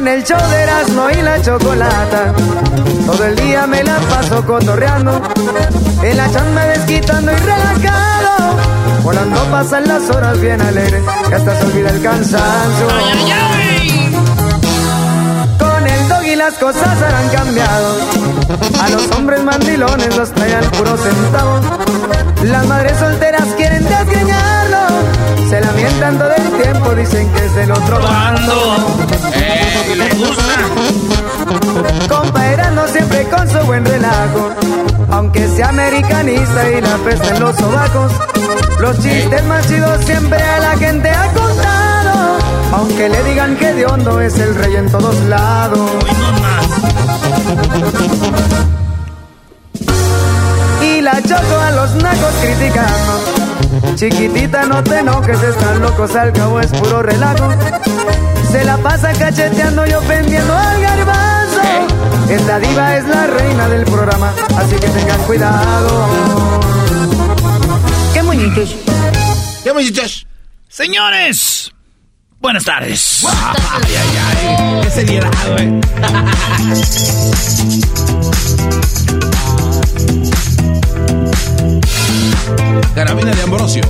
Con el show de Erasmo y la chocolata. Todo el día me la paso cotorreando. En la chamba desquitando y relajado. Volando pasan las horas bien alegres. Que hasta se olvida el cansancio. Las cosas han cambiado. A los hombres mandilones los traen al puro centavo. Las madres solteras quieren desgreñarlo. Se lamentan todo el tiempo, dicen que es del otro bando. ¡Eh! Siempre con su buen relajo. Aunque sea americanista y la pesta en los sobacos. Los chistes más chidos siempre a la gente ha contado. Aunque le digan que de hondo es el rey en todos lados. Y la choco a los nacos criticando. Chiquitita, no te enojes, están locos, al cabo es puro relajo. Se la pasa cacheteando y ofendiendo al garbanzo. Esta diva es la reina del programa, así que tengan cuidado. ¡Qué muñitos! ¿Qué muchachos? Señores, buenas tardes. Ay, ay, ay. Ese liderado, eh. Carabina de Ambrosio.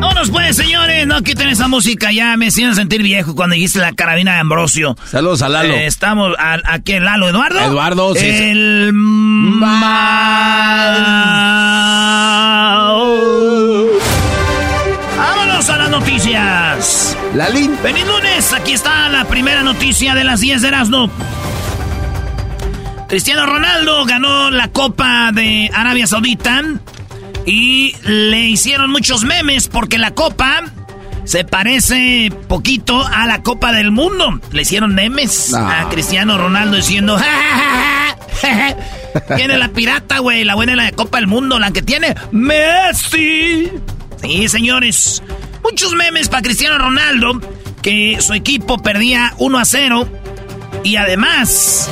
Vámonos pues, señores. No quiten esa música ya. Me hicieron sentir viejo cuando dijiste la carabina de Ambrosio. Saludos a Lalo. Eh, estamos aquí en Lalo, Eduardo. Eduardo, sí, sí. El Vámonos a las noticias. Lalín. Feliz lunes, aquí está la primera noticia de las 10 de Erasmo. Cristiano Ronaldo ganó la Copa de Arabia Saudita y le hicieron muchos memes porque la Copa se parece poquito a la Copa del Mundo. Le hicieron memes No. a Cristiano Ronaldo diciendo... "Ja, ja, ja, ja, ja". Tiene la pirata, güey, la buena es la de Copa del Mundo, la que tiene Messi. Sí, señores. Muchos memes para Cristiano Ronaldo, que su equipo perdía 1 a 0 y además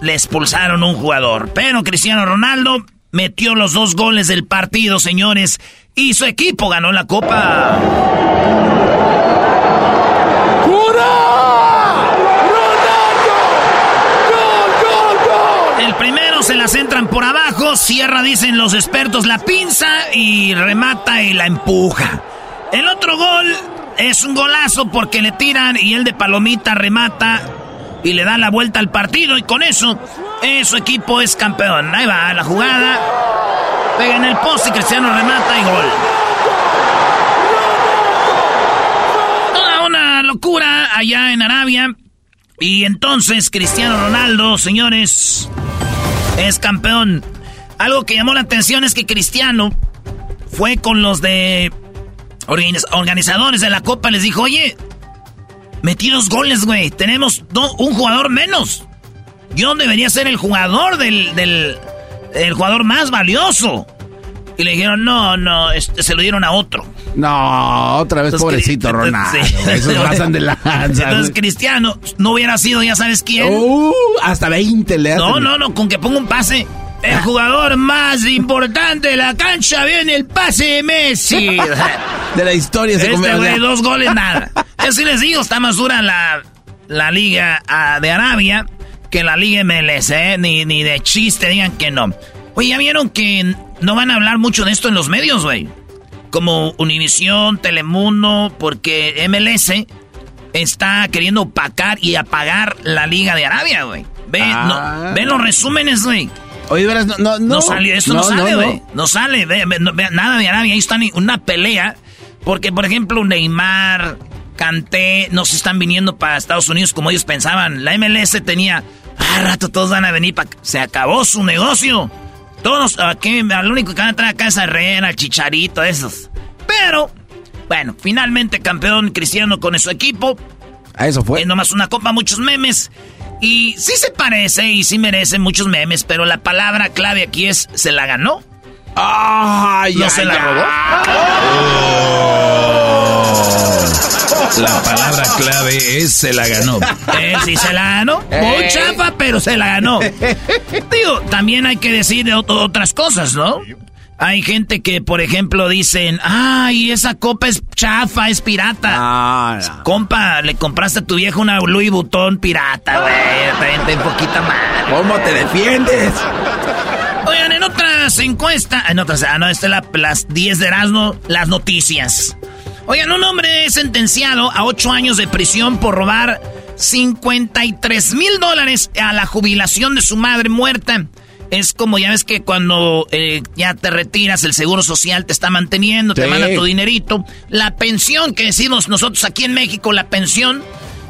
le expulsaron un jugador. Pero Cristiano Ronaldo metió los dos goles del partido, señores, y su equipo ganó la copa. El primero se la centran por abajo, cierra, dicen los expertos, la pinza y remata y la empuja. El otro gol es un golazo porque le tiran y el de Palomita remata y le da la vuelta al partido y con eso eh, su equipo es campeón. Ahí va la jugada, pega en el poste, Cristiano remata y gol. Toda una locura allá en Arabia. Y entonces Cristiano Ronaldo, señores, es campeón. Algo que llamó la atención es que Cristiano fue con los de organiz- organizadores de la Copa, les dijo, oye, metí dos goles, güey, tenemos do- un jugador menos. Yo debería ser el jugador del, del el jugador más valioso. Y le dijeron, no, no, este, se lo dieron a otro. No, otra vez Entonces, pobrecito Ronaldo. sí. Esos pasan de lanza. Entonces Cristiano no hubiera sido, ya sabes quién. Uh, hasta 20 le hacen. No, no, no, con que ponga un pase. El jugador más importante de la cancha viene el pase de Messi. De la historia se Este güey, dos goles, nada. Yo sí les digo, está más dura la, la liga ah, de Arabia que la liga MLS, ¿eh? Ni, ni de chiste digan que no. Oye, ¿ya vieron que no van a hablar mucho de esto en los medios, güey? Como Univisión, Telemundo, porque MLS está queriendo opacar y apagar la liga de Arabia, güey. Ve, Ah. no, ve los resúmenes, güey. Oye, de veras, no, no, No, no. sale, esto no, sale, güey. No, sale, ve- ve- no- ve- nada de Arabia. Ahí están una pelea. Porque, por ejemplo, Neymar, Kanté, no se están viniendo para Estados Unidos como ellos pensaban. La MLS tenía, ah, rato todos van a venir para... Se acabó su negocio. Todos, aquí, lo único que van a traer acá es a Herrera, al Chicharito, esos. Pero, bueno, finalmente campeón Cristiano con su equipo. A eso fue. Eh, nomás una copa, muchos memes. Y sí se parece y sí merece muchos memes, pero la palabra clave aquí es se la ganó. Ay, ¿No se la robó? La palabra clave es se la ganó. Eh, sí se la ganó. Muy chafa, pero se la ganó. Digo, también hay que decir otras cosas, ¿no? Hay gente que, por ejemplo, dicen, ay, esa copa es chafa, es pirata. Ah, Compa, le compraste a tu viejo una Louis Vuitton pirata, güey. También un poquito mal. ¿Cómo te defiendes? Oigan, en otras encuestas, en otras, ah, no, esta es la, las 10 de Erasmo, las noticias. Oigan, un hombre es sentenciado a 8 años de prisión por robar 53 mil dólares a la jubilación de su madre muerta. Es como ya ves que cuando eh, ya te retiras, el seguro social te está manteniendo, te manda tu dinerito. La pensión que decimos nosotros aquí en México, la pensión,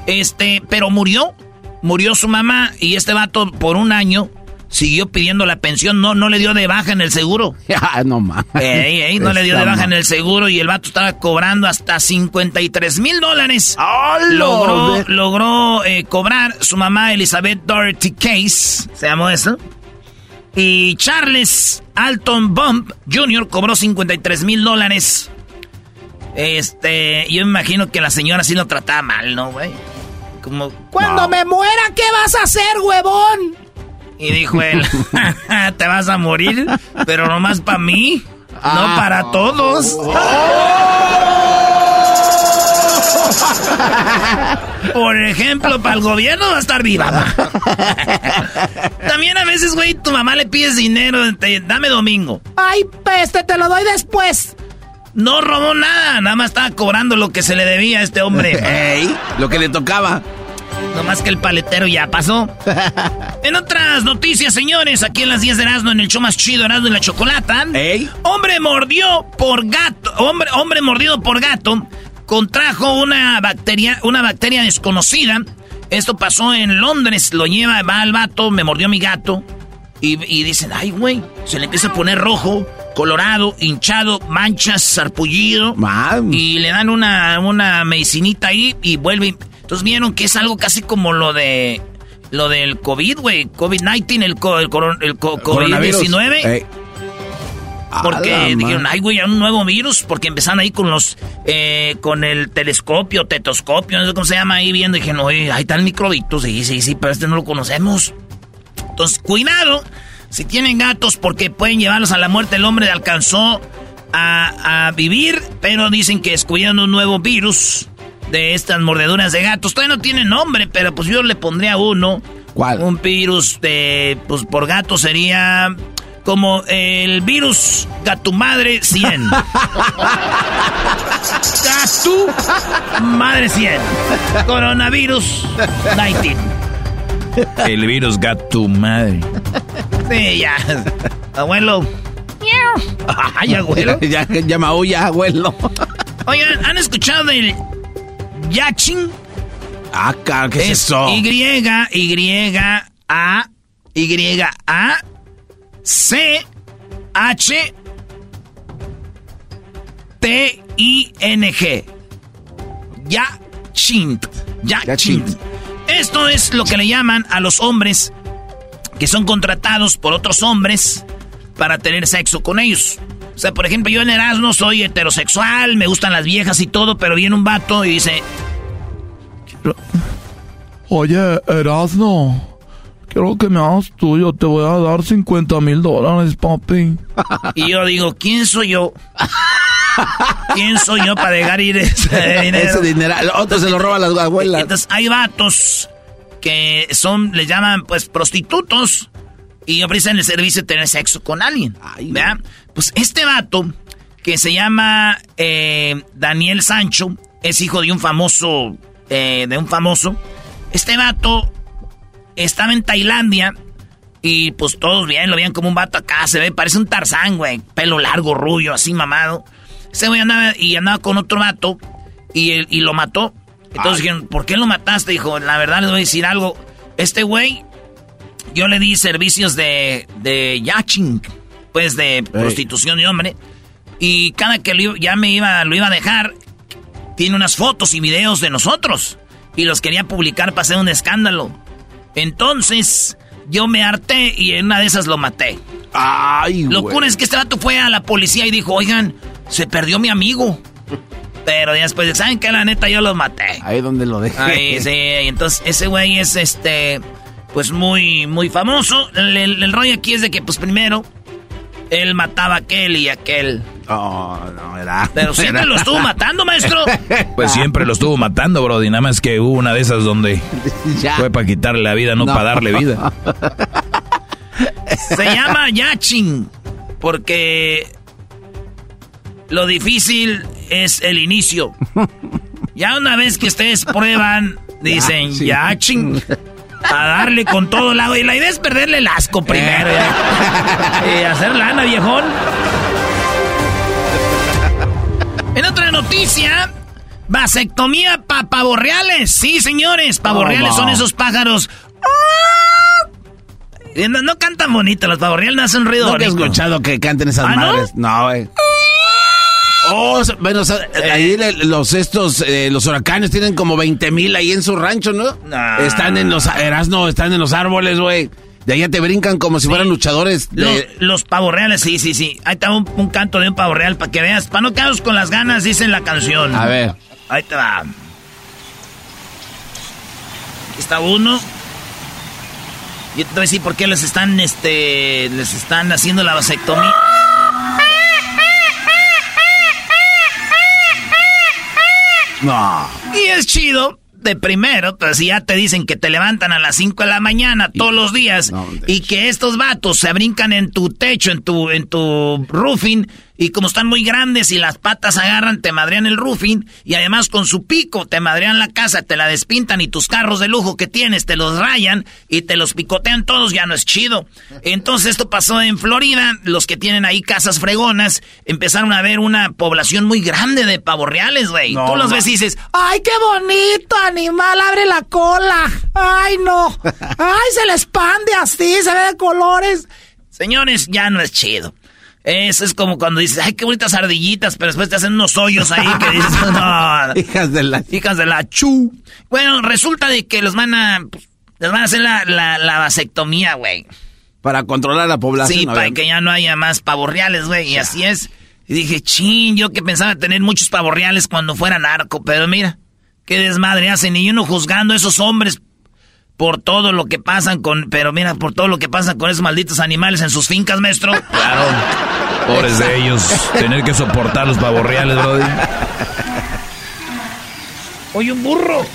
este, pero murió. Murió su mamá y este vato por un año siguió pidiendo la pensión, no, no le dio de baja en el seguro. Ah, no mames. no le dio de baja en el seguro y el vato estaba cobrando hasta 53 mil dólares. logró logró eh, cobrar su mamá Elizabeth Doherty Case, ¿se llamó eso? Y Charles Alton Bump Jr. cobró 53 mil dólares. Este, yo me imagino que la señora sí lo trataba mal, ¿no, güey? Como, cuando me muera, ¿qué vas a hacer, huevón? Y dijo él, te vas a morir, pero nomás para mí, no ah. para todos. Por ejemplo, para el gobierno va a estar viva. También a veces, güey, tu mamá le pides dinero, dame domingo. Ay, peste, te lo doy después. No robó nada, nada más estaba cobrando lo que se le debía a este hombre. Ey, lo que le tocaba. No más que el paletero ya pasó. en otras noticias, señores, aquí en las 10 de Erasmo, en el show más chido, Erasmo y la Chocolata. Hombre mordió por gato, hombre, hombre mordido por gato, contrajo una bacteria, una bacteria desconocida. Esto pasó en Londres, lo lleva, va al vato, me mordió mi gato. Y, dicen, ay, güey, se le empieza a poner rojo, colorado, hinchado, manchas, sarpullido. Y le dan una, una medicinita ahí y vuelve. Entonces vieron que es algo casi como lo de lo del COVID, güey. COVID-19, el, el, COVID-19. Porque dijeron, ay, güey, un nuevo virus. Porque empezaron ahí con los. Eh, con el telescopio, tetoscopio, no sé cómo se llama ahí viendo. Y dijeron, oye, ahí está el microbito. Sí, sí, sí, pero este no lo conocemos. Entonces, cuidado si tienen gatos, porque pueden llevarlos a la muerte. El hombre alcanzó a, a vivir, pero dicen que descubrieron un nuevo virus de estas mordeduras de gatos. Todavía no tiene nombre, pero pues yo le pondría uno. ¿Cuál? Un virus de, pues por gato sería como el virus gato madre 100. gato madre 100. Coronavirus 19. El virus gato madre. Sí, ya. Abuelo. Ay, abuelo. ya, ya maulla, abuelo. Oigan, ¿han escuchado del Yaching. Ah, ¿qué es, eso? Y, Y, A, Y, A, C, H, T, I, N, G. Yaching. Yaching. Esto es lo que le llaman a los hombres que son contratados por otros hombres para tener sexo con ellos. O sea, por ejemplo, yo en Erasmo soy heterosexual, me gustan las viejas y todo, pero viene un vato y dice... Oye, Erasmo, quiero que me hagas tuyo, te voy a dar 50 mil dólares, papi. Y yo digo, ¿quién soy yo? ¿Quién soy yo para dejar ir ese dinero? Ese dinero, otro se lo roba las abuelas. Entonces hay vatos que son, le llaman pues prostitutos y ofrecen el servicio de tener sexo con alguien. Pues este vato, que se llama eh, Daniel Sancho, es hijo de un famoso, eh, de un famoso. Este vato estaba en Tailandia y pues todos bien, lo veían como un vato acá, se ve, parece un tarzán, güey, pelo largo, rubio, así mamado. Ese güey andaba y andaba con otro vato y, y lo mató. Entonces dijeron, ¿por qué lo mataste? Dijo, la verdad les voy a decir algo. Este güey yo le di servicios de, de yaching, pues de prostitución de hombre. Y cada que ya me iba, lo iba a dejar, tiene unas fotos y videos de nosotros. Y los quería publicar para hacer un escándalo. Entonces, yo me harté y en una de esas lo maté. Ay, güey. Locura es que este vato fue a la policía y dijo, oigan, se perdió mi amigo. Pero después, ¿saben qué? La neta, yo lo maté. Ahí donde lo dejé. Ahí, sí, entonces ese güey es este, pues muy, muy famoso. El, el- el rollo aquí es de que, pues primero, él mataba a aquel y aquel. Oh, no, era. Pero siempre era- lo estuvo matando, maestro. Pues siempre lo estuvo matando, Brody. Nada más que hubo una de esas donde Ya. fue para quitarle la vida, no, No. para darle vida. Se llama Yachin, porque lo difícil es el inicio. Ya una vez que ustedes prueban, dicen Yachin. A darle con todo lado. Y la idea es perderle el asco primero. Y hacer lana, viejón. En otra noticia, vasectomía para pavorreales. Sí, señores, pavorreales Oh, son no. esos pájaros. Eh, No, no cantan bonito, los pavorreales no hacen ruido Nunca he escuchado que canten esas ¿Ah, no? madres. No, güey. Oh, bueno, o sea, ahí los estos, eh, los huracanes tienen como 20 mil ahí en su rancho, ¿no? Nah. Están en los, no, están en los árboles, güey. De allá te brincan como si fueran luchadores. Lo- De, los pavorreales, sí, sí, sí. Ahí está un, un canto de un pavorreal para que veas. Para no quedaros con las ganas, dice la canción. a ver. Ahí te va. Está uno. Y te voy a decir por qué les están, este, les están haciendo la vasectomía. No. Y es chido. De primero, pues si ya te dicen que te levantan a las 5 de la mañana todos los días No, y que estos vatos se brincan en tu techo, en tu, en tu roofing, y como están muy grandes y las patas agarran, te madrean el roofing, y además con su pico te madrean la casa, te la despintan y tus carros de lujo que tienes te los rayan y te los picotean todos, ya no es chido. Entonces esto pasó en Florida, los que tienen ahí casas fregonas empezaron a ver una población muy grande de pavos reales, güey. No, Tú los ves y dices, ¡ay, qué bonito animal! ¡Abre la cola! ¡Ay, no! ¡Ay, se le expande así, se ve de colores! Señores, ya no es chido. Eso es como cuando dices, ¡ay, qué bonitas ardillitas! Pero después te hacen unos hoyos ahí que dices, no, Hijas de la. hijas de la chu. Bueno, resulta de que los van a, pues, les van a hacer la, la, la vasectomía, güey. Para controlar la población. Sí, para que ya no haya más pavorreales, güey. Y así es. Y dije, chin, yo que pensaba tener muchos pavorreales cuando fuera narco. Pero mira, qué desmadre hacen. Y uno juzgando a esos hombres por todo lo que pasan con... Pero mira, por todo lo que pasa con esos malditos animales en sus fincas, maestro. Claro. Pobres de ellos. Tener que soportar los pavorreales, Brody. Oye, un burro.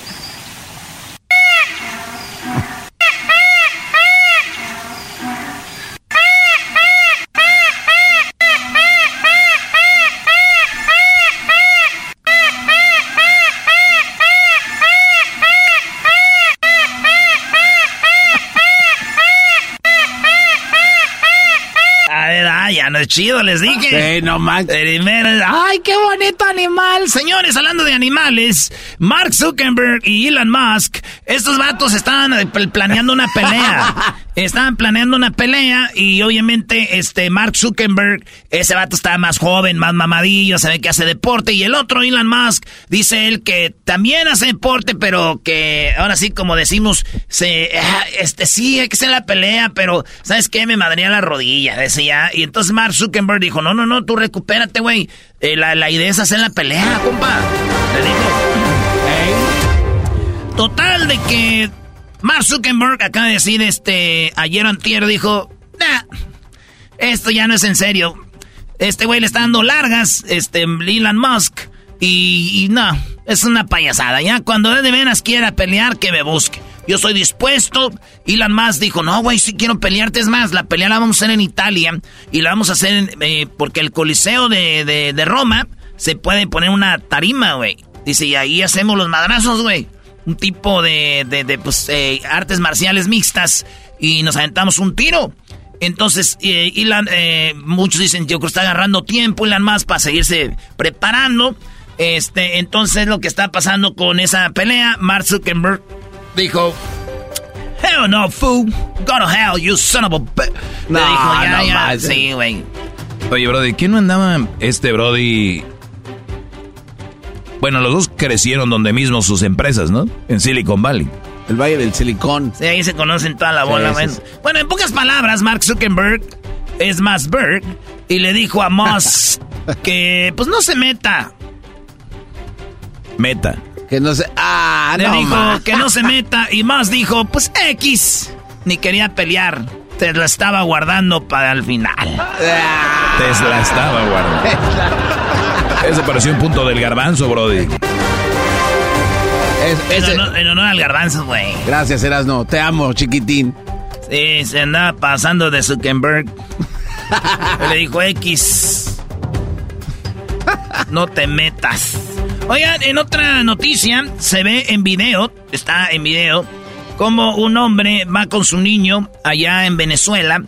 Chido, les dije. Sí, no manches. Primero, ¡ay, qué bonito animal! Señores, hablando de animales, Mark Zuckerberg y Elon Musk, estos vatos estaban eh, pl- planeando una pelea. estaban planeando una pelea y obviamente este Mark Zuckerberg, ese vato está más joven, más mamadillo, se ve que hace deporte y el otro Elon Musk dice él que también hace deporte, pero que ahora sí como decimos, se ah, este sí hay que hacer la pelea, pero ¿sabes qué? Me madría la rodilla, decía. Y entonces Mark Zuckerberg dijo, "No, no, no, tú recupérate, güey. Eh, la, la idea es hacer la pelea, compa." Le dijo. Total de que Mark Zuckerberg acaba de decir este ayer antier dijo, nah, esto ya no es en serio. Este güey le está dando largas, este Elon Musk, y, no, es una payasada. Ya cuando de veras quiera pelear, que me busque. Yo soy dispuesto. Elon Musk dijo, no, güey, si quiero pelearte. Es más, la pelea la vamos a hacer en Italia y la vamos a hacer en, eh, porque el Coliseo de, de, de Roma se puede poner una tarima, güey. Dice, y ahí hacemos los madrazos, güey. Un tipo de, de, de, pues, eh, artes marciales mixtas y nos aventamos un tiro. Entonces, eh, Elon, eh, muchos dicen, yo creo que está agarrando tiempo Elon más para seguirse preparando. Este, entonces lo que está pasando con esa pelea, Mark Zuckerberg dijo, Hell no, fool. Go to hell, you son of a... bi-" Le No, dijo, ya, no ya, manches. sí, güey. Oye, Brody, ¿quién no andaba este Brody? Bueno, los dos crecieron donde mismo sus empresas, ¿no? En Silicon Valley. El Valle del Silicón. Sí, ahí se conocen toda la bola. Sí, bueno. sí, sí. bueno, en pocas palabras, Mark Zuckerberg es más Berg y le dijo a Musk que pues no se meta. Meta. Que no sé. Ah, Le no, dijo ma. que no se meta y Musk dijo, pues X. Ni quería pelear. Te la estaba guardando para el final. Ah, Tesla estaba guardando. Ese pareció un punto del garbanzo, Brody. es- En ese- honor, en honor al garbanzo, güey. Gracias, Erasno. Te amo, chiquitín. Sí, se andaba pasando de Zuckerberg. Le dijo X. No te metas. Oigan, en otra noticia, se ve en video, está en video, como un hombre va con su niño allá en Venezuela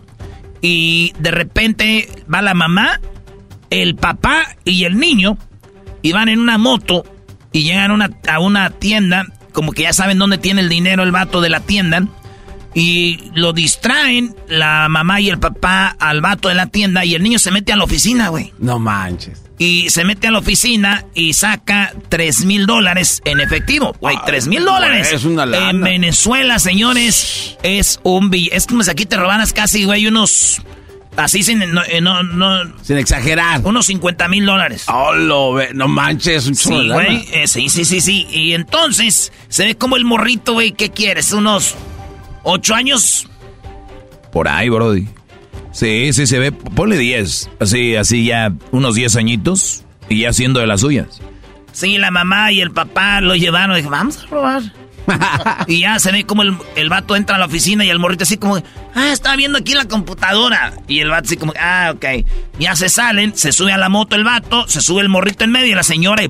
y de repente va la mamá, el papá y el niño y van en una moto y llegan a una, a una tienda, como que ya saben dónde tiene el dinero el vato de la tienda y lo distraen la mamá y el papá al vato de la tienda y el niño se mete a la oficina, güey. No manches. Y se mete a la oficina y saca 3 mil dólares en efectivo. Güey, Ay, 3 mil dólares. es una lana. En Venezuela, señores, es un billete. Es como si aquí te robaras casi, güey, unos... Así sin... No, eh, no, no, Sin exagerar. unos 50 mil dólares. Oh, lo ve. No manches, un Sí, güey. eh, sí, sí, sí, sí. Y entonces se ve como el morrito, güey. ¿Qué quieres? ¿Unos ocho años? Por ahí, Brody. Sí, sí, se ve. Ponle 10. Así, así ya unos 10 añitos y ya haciendo de las suyas. Sí, la mamá y el papá lo llevaron. Dije, vamos a robar. y ya se ve como el, el vato entra a la oficina y el morrito así como, ah, está viendo aquí la computadora. Y el vato así como, ah, ok. Ya se salen, se sube a la moto el vato, se sube el morrito en medio y la señora y...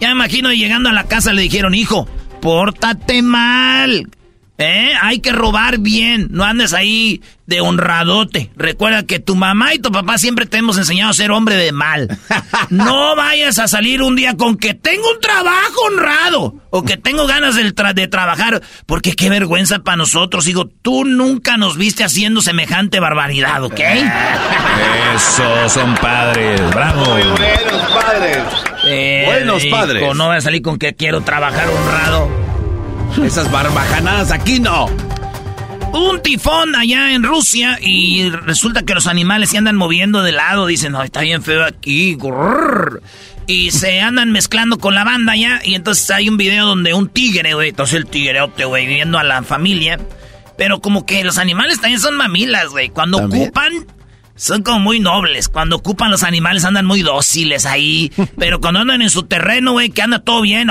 Ya me imagino llegando a la casa le dijeron, hijo, pórtate mal. ¿Eh? Hay que robar bien, no andes ahí de honradote. Recuerda que tu mamá y tu papá siempre te hemos enseñado a ser hombre de mal. No vayas a salir un día con que tengo un trabajo honrado o que tengo ganas de, tra- de trabajar, porque qué vergüenza para nosotros. Digo, tú nunca nos viste haciendo semejante barbaridad, ¿ok? Eso, son padres. Bravo. buenos padres. Eh, Buenos hijo, padres. No voy a salir con que quiero trabajar honrado. Esas barbajanadas aquí no. Un tifón allá en Rusia y resulta que los animales se andan moviendo de lado. Dicen, no, está bien feo aquí. grrr". Y se andan mezclando con la banda ya. Y entonces hay un video donde un tigre, güey. Entonces el tigreote, güey, viendo a la familia. Pero como que los animales también son mamilas, güey. Cuando ¿También? ocupan, son como muy nobles. Cuando ocupan los animales andan muy dóciles ahí. Pero cuando andan en su terreno, güey, que anda todo bien.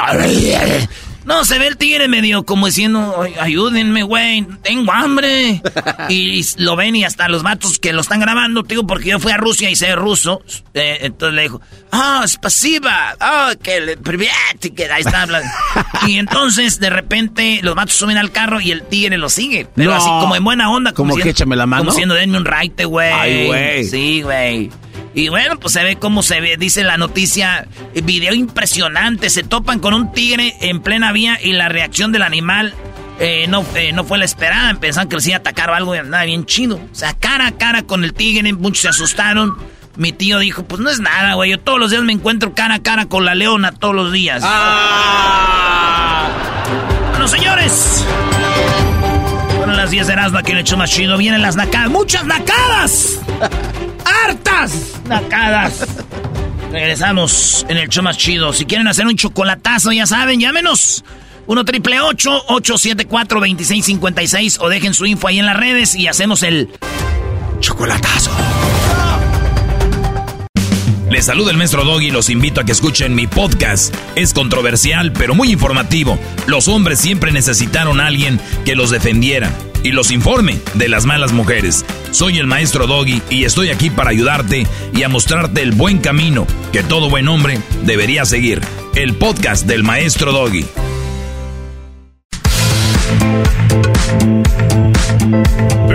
No, se ve el tigre medio como diciendo, "Ay, ayúdenme, güey, tengo hambre. y lo ven y hasta los matos que lo están grabando, tío, porque yo fui a Rusia y sé ruso. eh, entonces le dijo, ah, es pasiva, ah, que le privet", que ahí está hablando. y entonces, de repente, los matos suben al carro y el tigre lo sigue. Pero No. así como en buena onda. Como que diciendo- échame la mano. Como diciendo, denme un raite, güey. Ay, güey. Sí, güey. Y bueno, pues se ve cómo se ve, dice la noticia, video impresionante, se topan con un tigre en plena vía y la reacción del animal eh, no, eh, no fue la esperada, pensaban que les iba a atacar o algo andaba bien chido. O sea, cara a cara con el tigre, muchos se asustaron. Mi tío dijo, pues no es nada, güey, yo todos los días me encuentro cara a cara con la leona, todos los días. Ah. Bueno, señores. Fueron las 10 de Erasmo aquí en el hecho más chido. Vienen las nacadas. ¡Muchas nacadas! ¡Hartas nacadas! Regresamos en el show más chido. Si quieren hacer un chocolatazo, ya saben, llámenos. 1 triple 874 2656 o dejen su info ahí en las redes y hacemos el chocolatazo. Les saluda el maestro Doggy y los invito a que escuchen mi podcast. Es controversial, pero muy informativo. Los hombres siempre necesitaron a alguien que los defendiera y los informe de las malas mujeres. Soy el maestro Doggy y estoy aquí para ayudarte y a mostrarte el buen camino que todo buen hombre debería seguir. El podcast del maestro Doggy.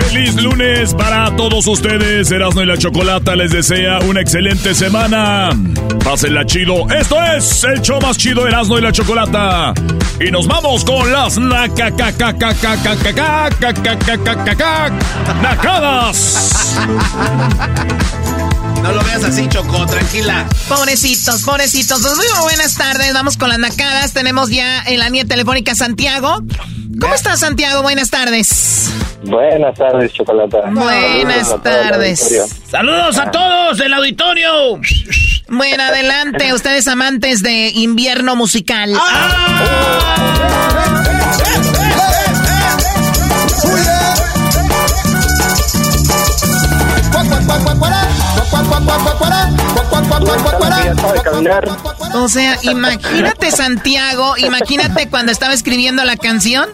Feliz lunes para todos ustedes. Erasmo y la Chocolata les desea una excelente semana. Pásenla chido. Esto es el show más chido Erasmo y la Chocolata. Y nos vamos con las nacadas. No lo veas así, Choco, tranquila. Pobrecitos, pobrecitos. Pues muy buenas tardes, vamos con las nacadas. Tenemos ya en la línea telefónica Santiago. ¿Cómo estás, Santiago? Buenas tardes. Buenas tardes, Chocolata. Buenas tardes. Saludos a todos del auditorio. Bueno, adelante, ustedes amantes de invierno musical. O sea, imagínate Santiago, imagínate cuando estaba escribiendo la canción.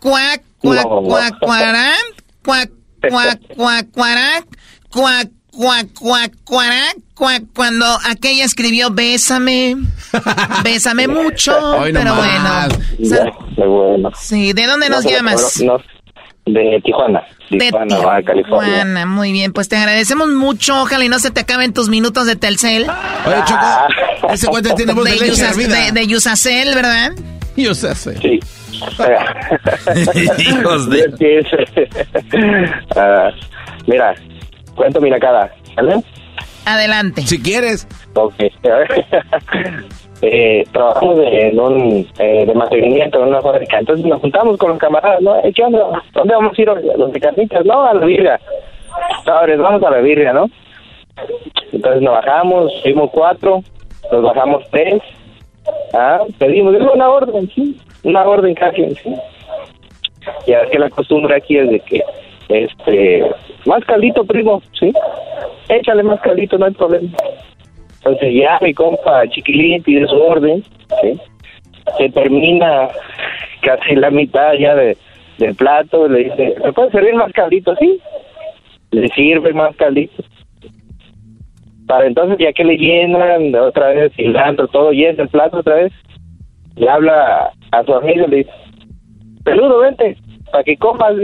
Cuac, cuac, cuac, cuarán, cuac, cuac, cuac, cuarán, cuac, cuac, cuac, cuarán, cuac, cuando aquella escribió Bésame, Bésame mucho, pero bueno. Sí, ¿de dónde nos llamas? De Tijuana. Tijuana, de California. Muy bien, pues te agradecemos mucho. Ojalá y no se te acaben tus minutos de Telcel. Oye, Choco, ah. ese cuento tiene voz de, de leche de, de Yusacel, ¿verdad? Yusacel. Sí. Hijos de... uh, mira, cuento mi nacada, ¿vale? Adelante. Si quieres. Ok. eh, trabajamos en un eh, de mantenimiento en una fábrica. Entonces nos juntamos con los camaradas, ¿no? ¿Qué onda? ¿Dónde vamos a ir los de carnitas? No, a la birria. Sabes, vamos a la birria, ¿no? Entonces nos bajamos, fuimos cuatro, nos bajamos tres. Ah, pedimos una orden, sí, una orden casi, sí. Ya es que la costumbre aquí es de que, este, más caldito, primo, sí. Échale más caldito, no hay problema. Entonces ya mi compa Chiquilín pide su orden, se termina casi la mitad ya de, del plato, le dice, ¿me puede servir más caldito? Sí, le sirve más caldito. Para entonces ya que le llenan otra vez cilantro, todo llena el plato otra vez, le habla a su amigo le dice, peludo, vente, para que comas.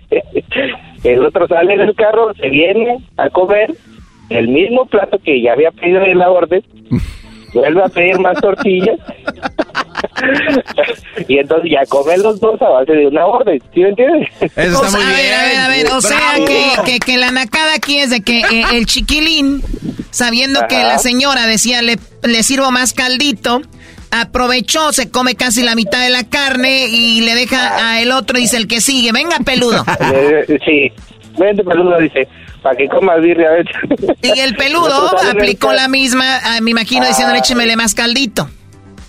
el otro sale del carro, se viene a comer el mismo plato que ya había pedido en la orden, vuelve a pedir más tortillas. y entonces ya comen los dos a base de una orden, ¿sí me entiendes? Eso está muy a bien. ver, a ver, a ver, o sea que, que, que, la nacada aquí es de que eh, el chiquilín, sabiendo Ajá. que la señora decía le, le sirvo más caldito, aprovechó, se come casi la mitad de la carne y le deja a el otro, dice el que sigue, venga peludo. sí, vente peludo, dice para que comas birria. Y el peludo aplicó la misma, ah, me imagino, diciendo, échemele más caldito.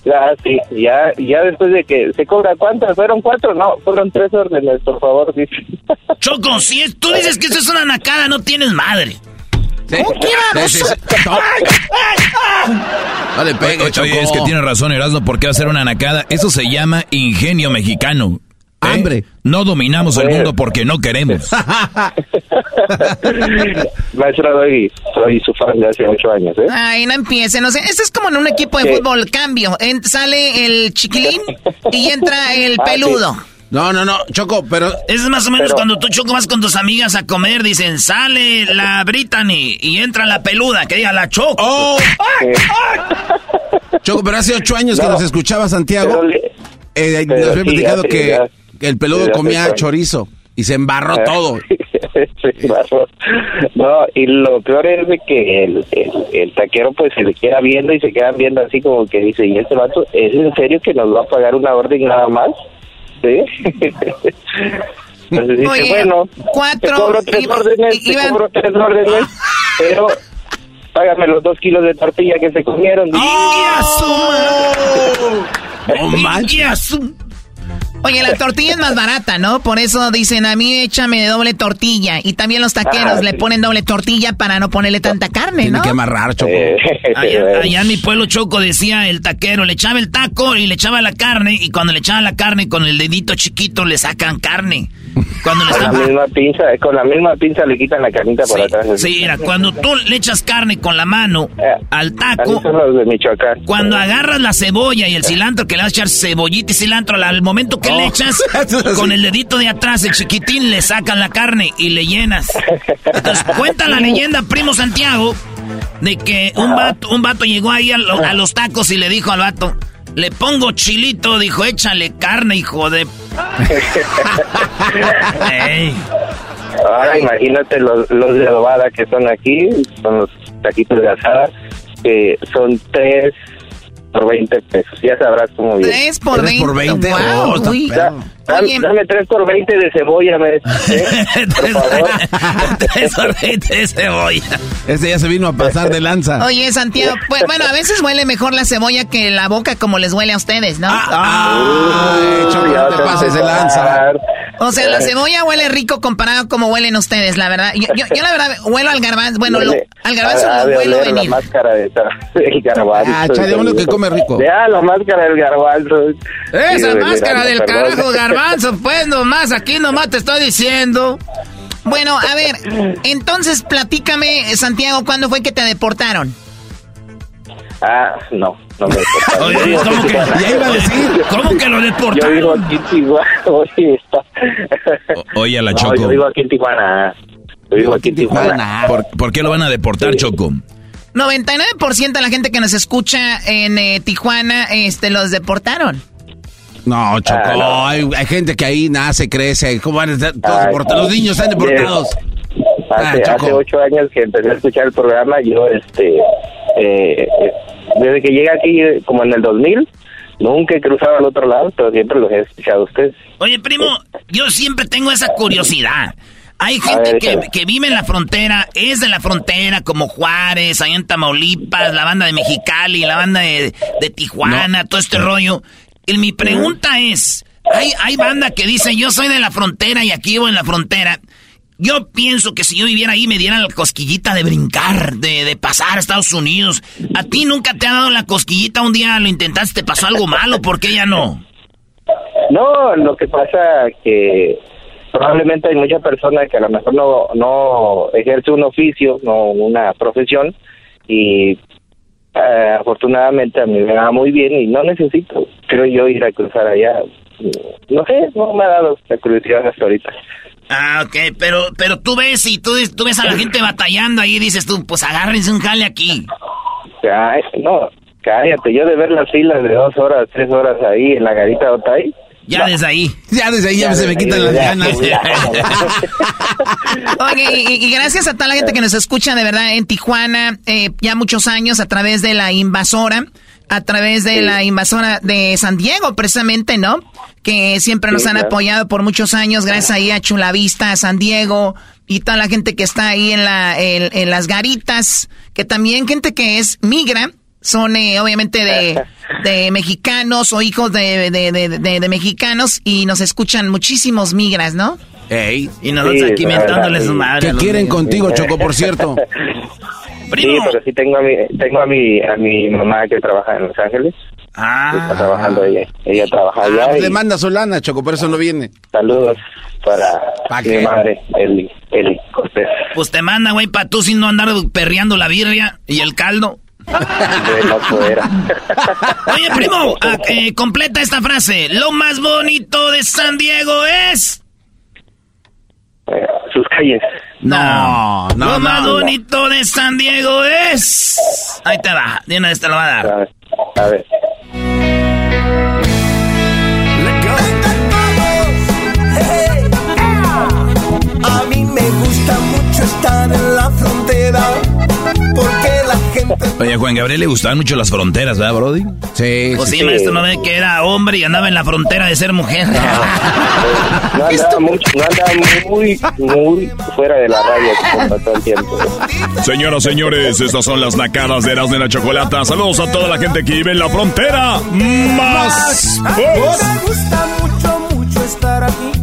Ya, sí, ya, ya después de que se cobra, ¿cuántas? ¿Fueron cuatro? No, fueron tres órdenes, por favor, dice. Choco, si es, tú dices que esto es una nacada, no tienes madre. ¿Sí? ¿Cómo. No le pegue, Oye, oye, es que tiene razón Erasmo, ¿por qué va a ser una nacada? Eso se llama ingenio mexicano. ¿Eh? Hambre. No dominamos el mundo porque no queremos. Maestra Doggy, soy su fan de hace ocho años, ¿eh? Ay, no empiecen, no sé, esto es como en un equipo de Sí. fútbol, cambio, En- sale el chiquilín y entra el Ah, sí. No, no, no, Choco, pero Es más o menos Pero- cuando tú Choco vas con tus amigas a comer, dicen, sale la Brittany y entra la peluda, que diga la Choco. ¡Oh! Eh, Choco, pero hace ocho años que No. nos escuchaba Santiago. Eh, Pero nos había sí, platicado que, ya- que el peludo comía chorizo y se embarró Ah. todo. Sí, claro. No, y lo peor es de que el, el, el taquero pues se le queda viendo y se quedan viendo así como que dice, ¿y este vato es en serio que nos va a pagar una orden nada más? ¿Sí? Entonces dice, Oye, bueno, cuatro, te cobro tres iba- órdenes, te iban- cobro tres órdenes, pero págame los dos kilos de tortilla que se comieron. No manches. ¡Ya su- Oye, la tortilla es más barata, ¿no? Por eso dicen, a mí échame doble tortilla. Y también los taqueros Ah, le sí. ponen doble tortilla para no ponerle tanta carne, Tiene ¿no? que amarrar, Choco. Eh, Allá, allá en mi pueblo Choco decía el taquero, le echaba el taco y le echaba la carne y cuando le echaban la carne con el dedito chiquito le sacan carne. Cuando le con la están... misma pinza, con la misma pinza le quitan la carnita por atrás. Sí, sí, mira, cuando tú le echas carne con la mano Eh, al taco, son los de Michoacán. cuando agarras la cebolla y el cilantro, que le vas a echar cebollita y cilantro, al momento que le echas, con el dedito de atrás, el chiquitín, le sacan la carne y le llenas. Entonces, cuenta la leyenda, primo Santiago, de que un vato, un vato llegó ahí a, lo- a los tacos y le dijo al vato, le pongo chilito, dijo, échale carne, hijo de... Ey. Ahora imagínate los, los de adobada que son aquí, son los taquitos de asada, que son tres por 20 pesos. Ya sabrás cómo viene. 3 por 3 20. por 20. Wow, Oh, está uy. Perro. Da- Oye. dame 3 por 20 de cebolla, me ¿eh? Por favor. Tres por 20 de cebolla. Este ya se vino a pasar de lanza. Oye, Santiago, pues, bueno, a veces huele mejor la cebolla que la boca como les huele a ustedes, ¿no? Ah, Choco, Ya no te vas a pases de lanza. O sea, la cebolla huele rico comparado como huelen ustedes, la verdad. Yo, yo, yo la verdad huelo al garbanzo, bueno, lo- al garbanzo ha lo de huelo oler la venir. máscara de el garbanzo. Ah, chale, uno que come rico. Ya, la máscara del garbanzo. Esa Sí, máscara del carajo, garbanzo, pues nomás, aquí nomás te estoy diciendo. Bueno, a ver, entonces platícame, Santiago, ¿cuándo fue que te deportaron? Ah, no, no me importa. Oye, Yo ¿cómo que-. Ya iba a decir. ¿Cómo que lo Yo deportaron? vivo aquí en Tijuana. Oye, está. Oye, a la No, Choco. yo vivo aquí en Tijuana. Yo vivo aquí en Tijuana. ¿Por, por qué lo van a deportar, Sí. Choco? 99% de la gente que nos escucha en eh, Tijuana, este, los deportaron. No, Choco, Ah, no. Hay, hay gente que ahí nace, crece. ¿Cómo van a estar todos Ay, deportados? Los niños están deportados. Hace, Ah, hace ocho años que empecé a escuchar el programa, yo, este, eh, eh, desde que llegué aquí, como en el 2000, nunca he cruzado al otro lado, pero siempre los he escuchado a ustedes. Oye, primo, yo siempre tengo esa curiosidad. Hay gente ver, que, vive en la frontera, es de la frontera, como Juárez, allá en Tamaulipas, la banda de Mexicali, la banda de, de Tijuana, todo este rollo. Y mi pregunta es, hay, hay banda que dice, yo soy de la frontera y aquí vivo en la frontera. Yo pienso que si yo viviera ahí me dieran la cosquillita de brincar, de, de pasar a Estados Unidos. ¿A ti nunca te ha dado la cosquillita? Un día lo intentaste, te pasó algo malo, ¿por qué ya no? No, lo que pasa que probablemente hay muchas personas que a lo mejor no, no ejerce un oficio, no una profesión, y eh, afortunadamente a mí me va muy bien y no necesito, creo yo, ir a cruzar allá. No sé, no me ha dado la curiosidad hasta ahorita. Ah, ok, pero, pero tú ves y tú, tú ves a la gente batallando ahí y dices tú, pues agárrense un jale aquí. Ay, no, cállate, yo de ver las filas de dos horas, tres horas ahí en la garita de Otay. Ya desde ahí. Ya desde ahí ya, se me quitan las ya, ganas. Oye, y, y gracias a toda la gente que nos escucha de verdad en Tijuana, eh, ya muchos años a través de la invasora, a través de Sí. la invasora de San Diego, precisamente, ¿no? Que siempre nos Sí, han claro. apoyado por muchos años, gracias ahí a Chulavista, a San Diego, y toda la gente que está ahí en, la, en, en las garitas, que también gente que es migra, son eh, obviamente de, de mexicanos o hijos de, de, de, de- de mexicanos, y nos escuchan muchísimos migras, ¿no? Ey, Y nosotros Sí, aquí mentándoles sí. su madre. ¿Qué quieren contigo, Choco, por cierto? Sí, Primo. pero sí tengo a mi, tengo a mi, a mi mamá que trabaja en Los Ángeles. Está Ah, trabajando ella. Ella trabaja Ah, allá pues y le manda su lana, Choco, por eso no viene. saludos para ¿Pa mi qué? madre, Eli, Eli Cortés. pues te manda, güey, para tú sin no andar perreando la birria y el caldo. Oye, primo, ah, eh, completa esta frase. Lo más bonito de San Diego es... Eh, Sus calles. No, no, Lo no, más no. bonito de San Diego es... Ahí te va, de una vez te lo va a A dar. ver. A ver. A mí me gusta mucho estar en la frontera Oye, Juan Gabriel le gustaban mucho las fronteras, ¿verdad, Brody? Sí, Pues sí. sí, maestro, no ve que era hombre y andaba en la frontera de ser mujer. No andaba, mucho, no andaba muy, muy fuera de la radio como todo el tiempo. Señoras, señores, estas son las nacadas de Erasmo y la Chocolata. Saludos a toda la gente que vive en la frontera. Más. me gusta mucho, mucho estar aquí.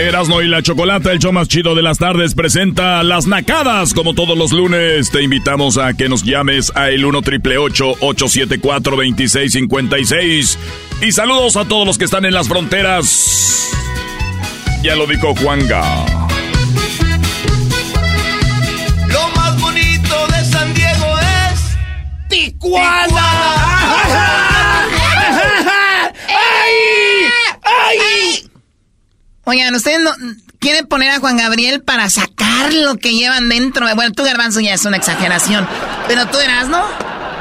Erasmo y la Chocolata, el show más chido de las tardes, presenta Las Nacadas. Como todos los lunes, te invitamos a que nos llames a el 1 triple 874 2656 Y saludos a todos los que están en las fronteras. Ya lo dijo Juanga. Lo más bonito de San Diego es licuada. Oigan, ustedes no quieren poner a Juan Gabriel para sacar lo que llevan dentro. Bueno, tú, Garbanzo, ya es una exageración. Pero tú eras, ¿no?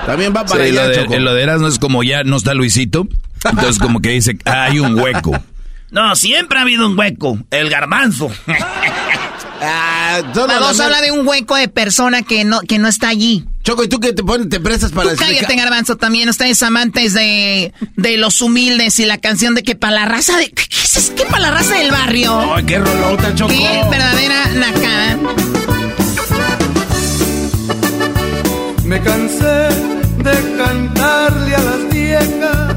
También va para Sí, allá, lo de, Choco. lo de Erasmo es como ya no está Luisito. Entonces como que dice, "Ah, hay un hueco. No, siempre ha habido un hueco. El garbanzo. Ah, solo Vamos la- a hablar de un hueco de persona que no, que no está allí. Choco, ¿y tú qué te pones? ¿Te prestas para Tú cállate, Garbanzo, también. Ustedes amantes de, de los humildes y la canción de que para la raza de... ¿Qué, es eso? ¿Qué para la raza del barrio? Ay, qué rolota, Choco. Qué verdadera nacada. Me cansé de cantarle a las viejas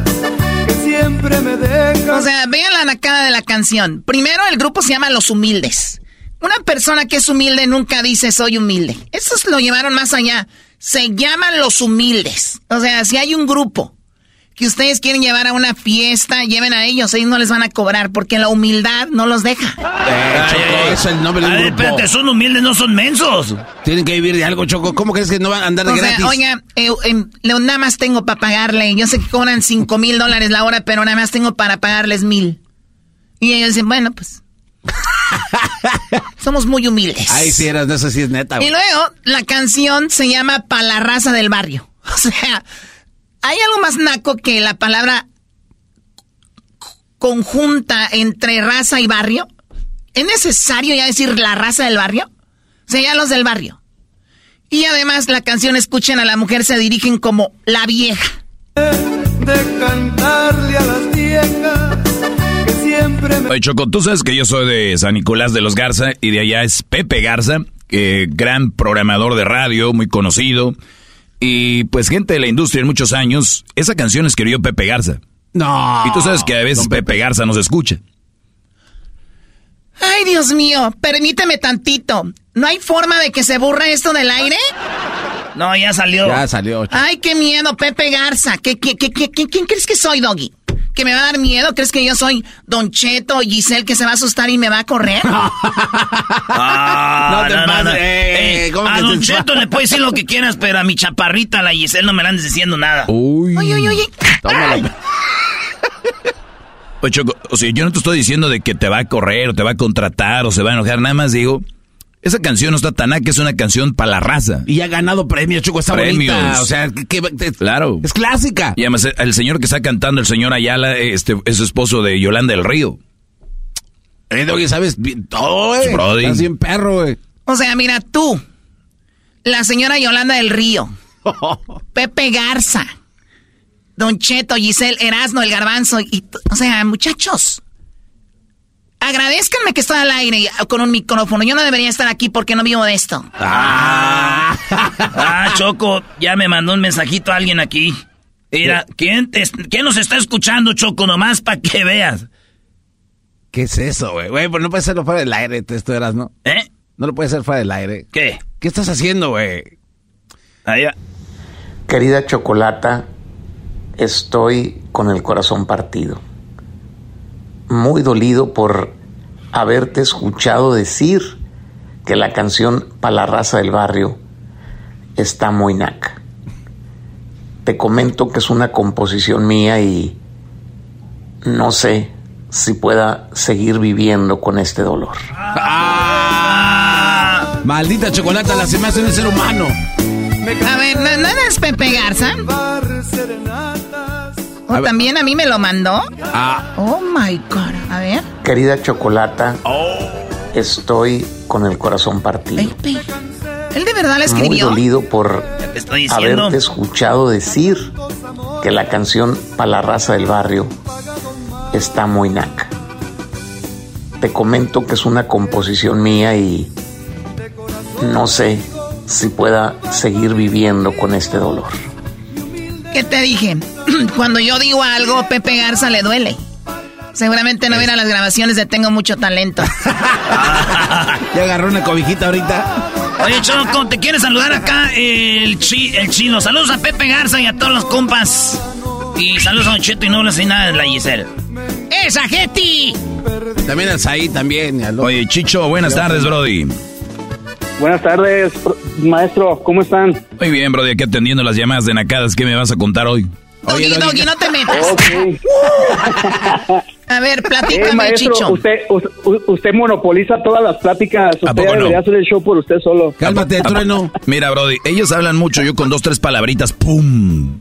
que siempre me dejan. O sea, vean la nacada de la canción. Primero, el grupo se llama Los Humildes. Una persona que es humilde nunca dice soy humilde. Esos lo llevaron más allá. Se llaman Los Humildes. O sea, si hay un grupo que ustedes quieren llevar a una fiesta, lleven a ellos. Ellos no les van a cobrar porque la humildad no los deja. Eh, Choco, es el nombre de A ver, grupo. espérate, son humildes, no son mensos. Tienen que vivir de algo, Choco. ¿Cómo crees que no van a andar de O sea, gratis? oiga, eh, eh, le- nada más tengo para pagarle. Yo sé que cobran cinco mil dólares la hora, pero nada más tengo para pagarles mil. Y ellos dicen, bueno, pues. somos muy humildes. Ay, sí, eras, no sé si es neta, Y güey. luego la canción se llama Pa' la raza del barrio. O sea, ¿hay algo más naco que la palabra conjunta entre raza y barrio? ¿Es necesario ya decir la raza del barrio? O sea, ya los del barrio. Y además la canción escuchen a la mujer se dirigen como la vieja. de cantarle a las viejas Oye, Choco, tú sabes que yo soy de San Nicolás de los Garza y de allá es Pepe Garza, eh, gran programador de radio, muy conocido. Y pues gente de la industria en muchos años, esa canción escribió Pepe Garza. No. Y tú sabes que a veces Pepe Garza nos escucha. Ay, Dios mío, permíteme tantito. ¿No hay forma de que se burra esto del aire? No, ya salió. Ya salió. Ay, qué miedo, Pepe Garza. ¿Qué, qué, qué, qué- qué- quién crees que soy, Doggy? ¿Que me va a dar miedo? ¿Crees que yo soy Don Cheto o Giselle que se va a asustar y me va a correr? Ah, No te pases, eh, ¿cómo a que Don te- Cheto le puedes decir lo que quieras, pero a mi chaparrita, la Giselle, no me la andes diciendo nada. Uy. Oye, oye, oye. Oye, Choco, o sea, yo no te estoy diciendo de que te va a correr o te va a contratar o se va a enojar, nada más digo, esa canción no está tan que es una canción para la raza. Y ha ganado premios, Choco. Está Premios. bonita. O sea, que, Claro. es clásica. Y además el señor que está cantando, el señor Ayala, este, es esposo de Yolanda del Río. Eh, Doggy, sabes bien todo, eh. Brody. Estás bien perro, güey. O sea, mira, tú, la señora Yolanda del Río, Pepe Garza, Don Cheto, Giselle, Erasno, el Garbanzo, y, o sea, muchachos, agradezcanme que estoy al aire y- con un micrófono. Yo no debería estar aquí porque no vivo de esto. Ah, Choco, ya me mandó un mensajito a alguien aquí. Mira, ¿quién, te- quién nos está escuchando, Choco? Nomás para que veas. ¿Qué es eso, güey? Güey, pues no puede serlo fuera del aire, te- esto eras, ¿no? ¿Eh? No lo puede ser fuera del aire. ¿Qué? ¿Qué estás haciendo, güey? Allá. Querida Chocolata, estoy con el corazón partido. Muy dolido por haberte escuchado decir que la canción para la raza del barrio está muy naca. Te comento que es una composición mía y no sé si pueda seguir viviendo con este dolor. ¡Ah! Maldita chocolata, la se me hace un ser humano. A ver, ¿no, no eres Pepe Garza? ¿O también a mí me lo mandó? Ah, Oh my God. A ver. Querida Chocolata, estoy con el corazón partido. Pepe. ¿Él de verdad la Muy escribió? dolido por estoy haberte escuchado decir que la canción para la raza del barrio está muy naca. Te comento que es una composición mía y no sé si pueda seguir viviendo con este dolor. ¿Qué te dije? Cuando yo digo algo, Pepe Garza le duele. Seguramente no viera las grabaciones de Tengo Mucho Talento. ya agarró una cobijita ahorita. Oye, Choco, te quiere saludar acá el, chi, el chino. Saludos a Pepe Garza y a todos los compas. Y saludos a Don Cheto y no sé nada de la Giselle. ¡Esa Getty! También al Saí, también. y. Oye, Chicho, buenas tardes, Brody. Buenas tardes, maestro, ¿cómo están? Muy bien, Brody, aquí atendiendo las llamadas de nacadas. ¿Qué me vas a contar hoy? Doggy, Doggy, no te metas. a ver, platícame, eh, maestro, Chicho. Usted, usted, monopoliza todas las pláticas. Usted debería hacer el show por usted solo. Cálmate, trueno. Mira, Brody, ellos hablan mucho. Yo con dos, tres palabritas, ¡pum!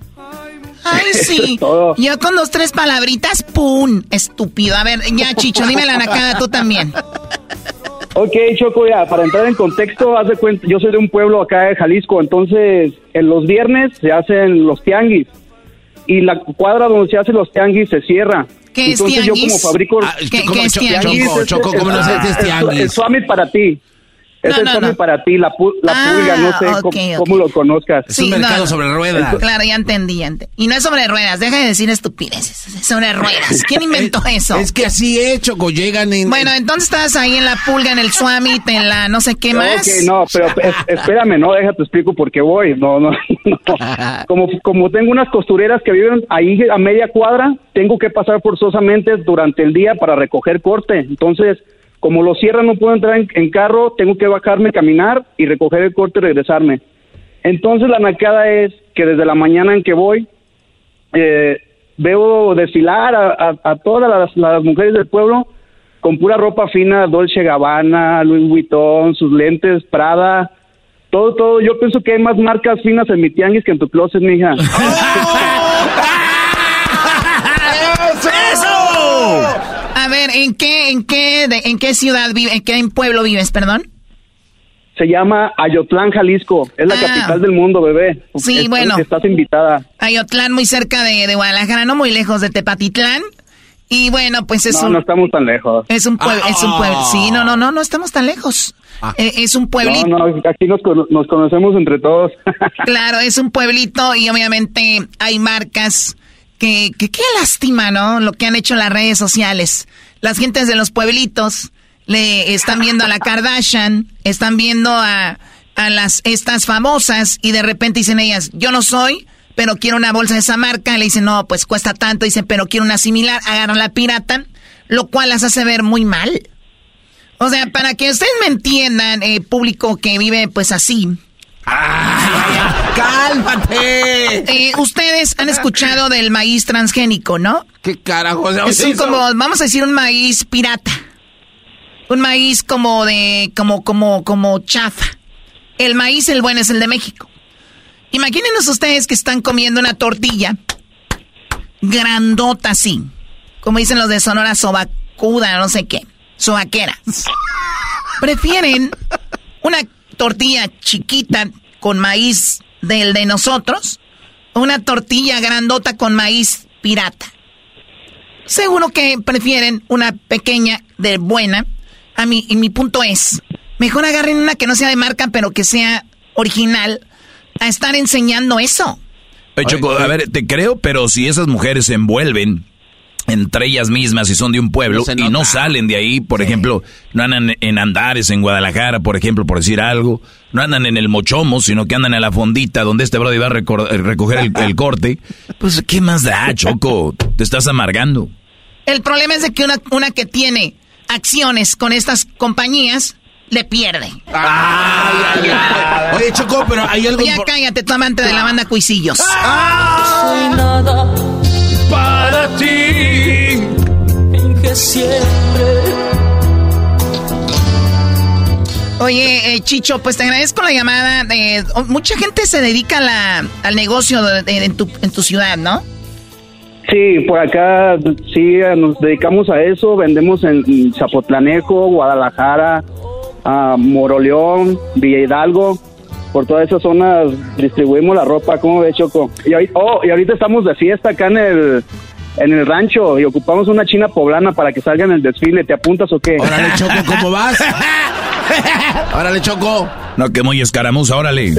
Ay, sí. Yo con dos, tres palabritas, ¡pum! Estúpido. A ver, ya, Chicho, dime la nacada tú también. Ok, Choco, ya, para entrar en contexto, haz de cuenta, yo soy de un pueblo acá de Jalisco, entonces en los viernes se hacen los tianguis y la cuadra donde se hacen los tianguis se cierra. ¿Qué entonces es tianguis? yo como fabrico... Ah, ¿Qué, ¿qué es tianguis? Choco, Choco, ¿cómo no sabes qué es tianguis? El summit para ti. Es No, el no, summit no. para ti, la, pu- la Ah, pulga, no sé ok, cómo, ok. cómo lo conozcas. Es un Sí, mercado sobre ruedas. Claro, ya entendí, ya entendí. Y no es sobre ruedas, deja de decir estupideces. Es sobre ruedas. ¿Quién inventó eso? Es que así es, Choco. Llegan en. Bueno, entonces estás ahí en la pulga, en el Swamit, en la no sé qué más. Ok, no, pero es- espérame, no, déjate explico por qué voy. No, no, no. Como, como tengo unas costureras que viven ahí a media cuadra, tengo que pasar forzosamente durante el día para recoger corte. Entonces, como lo cierran, no puedo entrar en, carro, tengo que bajarme, caminar y recoger el corte y regresarme. Entonces, la nacada es que desde la mañana en que voy, eh, veo desfilar a, todas las, las mujeres del pueblo con pura ropa fina, Dolce Gabbana, Louis Vuitton, sus lentes, Prada, todo, todo. Yo pienso que hay más marcas finas en mi tianguis que en tu closet, mija. ver, ¿en qué, en qué, de- en qué ciudad vive, en qué pueblo vives, perdón? Se llama Ayotlán, Jalisco. Es la Ah. capital del mundo, bebé. Sí, Es- bueno. Estás invitada. Ayotlán, muy cerca de, de Guadalajara, no muy lejos de Tepatitlán. Y bueno, pues es No, un... no estamos tan lejos. Es un pueblo, es un pueblo. Sí, no, no, no, no estamos tan lejos. Eh, es un pueblito. No, no, aquí nos, nos conocemos entre todos. Claro, es un pueblito y obviamente hay marcas que, que qué lástima, ¿no? Lo que han hecho las redes sociales. Las gentes de los pueblitos le están viendo a la Kardashian, están viendo a, a las estas famosas y de repente dicen ellas, yo no soy, pero quiero una bolsa de esa marca. Le dicen, no, pues cuesta tanto. Dicen, pero quiero una similar. Agarran la pirata, lo cual las hace ver muy mal. O sea, para que ustedes me entiendan, eh, público que vive pues así. ¡Cálmate! Eh, ustedes han escuchado del maíz transgénico, ¿no? ¿Qué carajo? Es un como, vamos a decir, un maíz pirata. Un maíz como de, como, como, como chafa. El maíz, el bueno, es el de México. Imagínenos ustedes que están comiendo una tortilla grandota así. Como dicen los de Sonora, sobacuda, no sé qué. Sobaquera. Prefieren una tortilla chiquita con maíz del de nosotros o una tortilla grandota con maíz pirata. Seguro que prefieren una pequeña de buena. A mí, y mi punto es, mejor agarren una que no sea de marca, pero que sea original, a estar enseñando eso. Choco, a ver, te creo, pero si esas mujeres se envuelven entre ellas mismas y son de un pueblo No y no salen de ahí, por ejemplo, no andan en Andares, en Guadalajara, por ejemplo, por decir algo, no andan en el Mochomo, sino que andan en la fondita donde este brody va a recor- eh, recoger el, el corte, pues ¿qué más da, Choco? Te estás amargando. El problema es de que una, una que tiene acciones con estas compañías le pierde. Oye, Choco, pero hay algo... Ya cállate, tu amante de la banda Cuisillos. soy nada para ti. En que siempre Oye, eh, Chicho, pues te agradezco la llamada. eh, oh, mucha gente se dedica a la- al negocio de- de- en, tu, en tu ciudad, ¿no? Sí, por acá sí eh, nos dedicamos a eso. Vendemos en Zapotlanejo, Guadalajara, a Moroleón, Villa Hidalgo. Por todas esas zonas distribuimos la ropa. ¿Cómo ves, Choco? Y, ahorita- oh, y ahorita estamos de fiesta acá en el, en el rancho y ocupamos una china poblana para que salga en el desfile. ¿Te apuntas o qué? Órale, Choco, ¿cómo vas? Órale, Choco. No, que muy escaramuza, órale.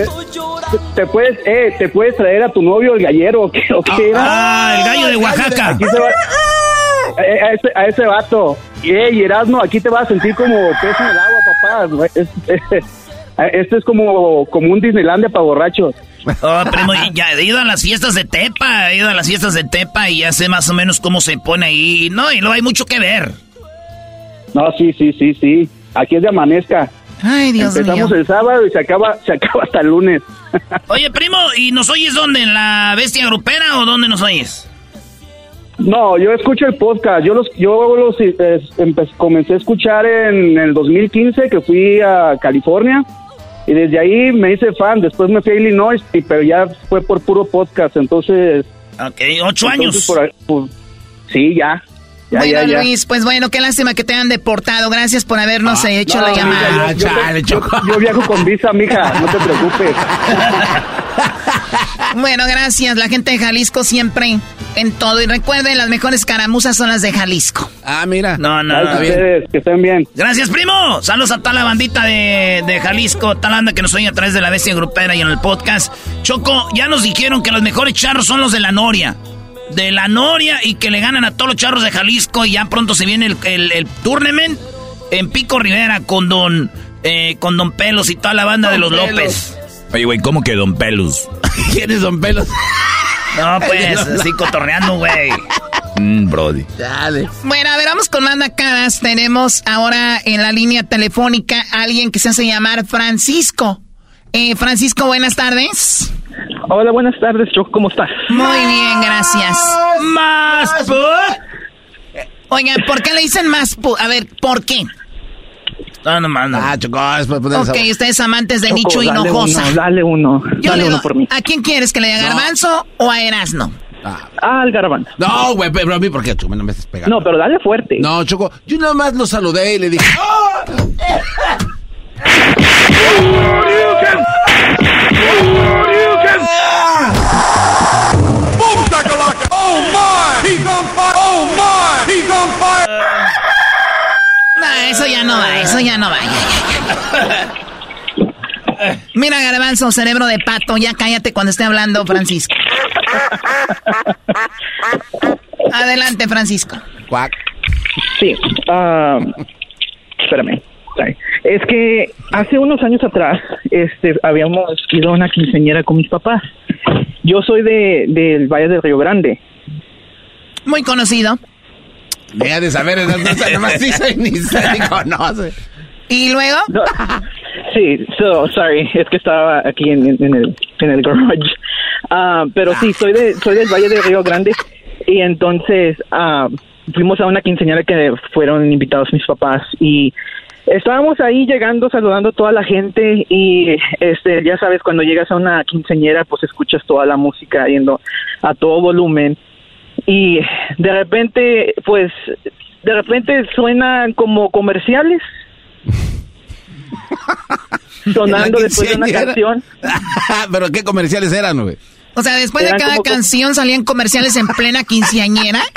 Te puedes, eh, te puedes traer a tu novio el gallero, ¿o qué? ¿O qué era? Ah, el gallo de Oaxaca. Aquí se va- eh, a, ese, a ese vato. Y, eh, y Erasmo, aquí te vas a sentir como pez en el agua, papá. Es- Este es como, como un Disneylandia para borrachos. Oh, primo, ya he ido a las fiestas de Tepa, he ido a las fiestas de Tepa y ya sé más o menos cómo se pone ahí. No, y luego hay mucho que ver. No, sí, sí, sí, sí. Aquí es de amanezca. Ay, Dios Empezamos mío. el sábado y se acaba, se acaba hasta el lunes. Oye, primo, ¿y nos oyes dónde? ¿En la bestia grupera o dónde nos oyes? No, yo escucho el podcast. Yo los, yo los eh, comencé a escuchar en el 2015 que fui a California y desde ahí me hice fan. Después me fui a Illinois, y, pero ya fue por puro podcast. Entonces. Ok, ocho años. Pues, sí, ya. Ya, bueno, Luis, pues bueno, qué lástima que te hayan deportado. Gracias por habernos ah, hecho la llamada. yo, yo, viajo con visa, mija, no te preocupes. bueno, gracias. La gente de Jalisco siempre en todo. Y recuerden, las mejores caramuzas son las de Jalisco. Ah, mira. No, no, no. que estén bien. Gracias, primo. Saludos a toda la bandita de, de Jalisco, tal anda que nos oye a través de la bestia grupera y en el podcast. Choco, ya nos dijeron que los mejores charros son los de la Noria de la Noria y que le ganan a todos los charros de Jalisco y ya pronto se viene el, el, tournament en Pico Rivera con Don eh, con Don Pelos y toda la banda de los López. Oye, güey, ¿cómo que Don Pelos? ¿Quién es Don Pelos? No, pues, así cotorreando, güey. Mm, brody. Dale. Bueno, a ver, vamos con Manda Caras. Tenemos ahora en la línea telefónica a alguien que se hace llamar Francisco. Eh, Francisco, buenas tardes. Hola, buenas tardes, Choco, ¿cómo estás? Muy bien, gracias. Más Oigan, ¿por qué le dicen más A ver, ¿por qué? No, no, no. Ah, Choco, después Ok, ustedes amantes de Nicho Hinojosa. dale uno, dale uno por mí. ¿A quién quieres, que le diga Garbanzo o a Erasno? Ah. Al Garbanzo. No, güey, pero a mí, ¿por qué, Choco? No me estás pegando. No, pero dale fuerte. No, Choco, yo nada más lo saludé y le dije... ¡Oh! No, eso ya no va, eso ya no va. Mira, garbanzo, cerebro de pato, ya cállate cuando esté hablando Francisco. Adelante, Francisco. Sí, uh, espérame. Es que hace unos años atrás este, habíamos ido a una quinceñera con mis papás. Yo soy de, del Valle del Río Grande. Muy conocido. Deja de saber, no, más ni se conoce. ¿Y luego? sí, so, sorry, es que estaba aquí en, el, en el garage. Ah, pero sí, soy, de, soy del Valle del Río Grande y entonces uh, fuimos a una quinceañera que fueron invitados mis papás y Estábamos ahí llegando, saludando a toda la gente y este, ya sabes, cuando llegas a una quinceñera, pues escuchas toda la música yendo a todo volumen y de repente, pues, de repente suenan como comerciales. sonando después de una canción. ¿Pero qué comerciales eran, güey? O sea, después de cada canción salían comerciales en plena quinceañera.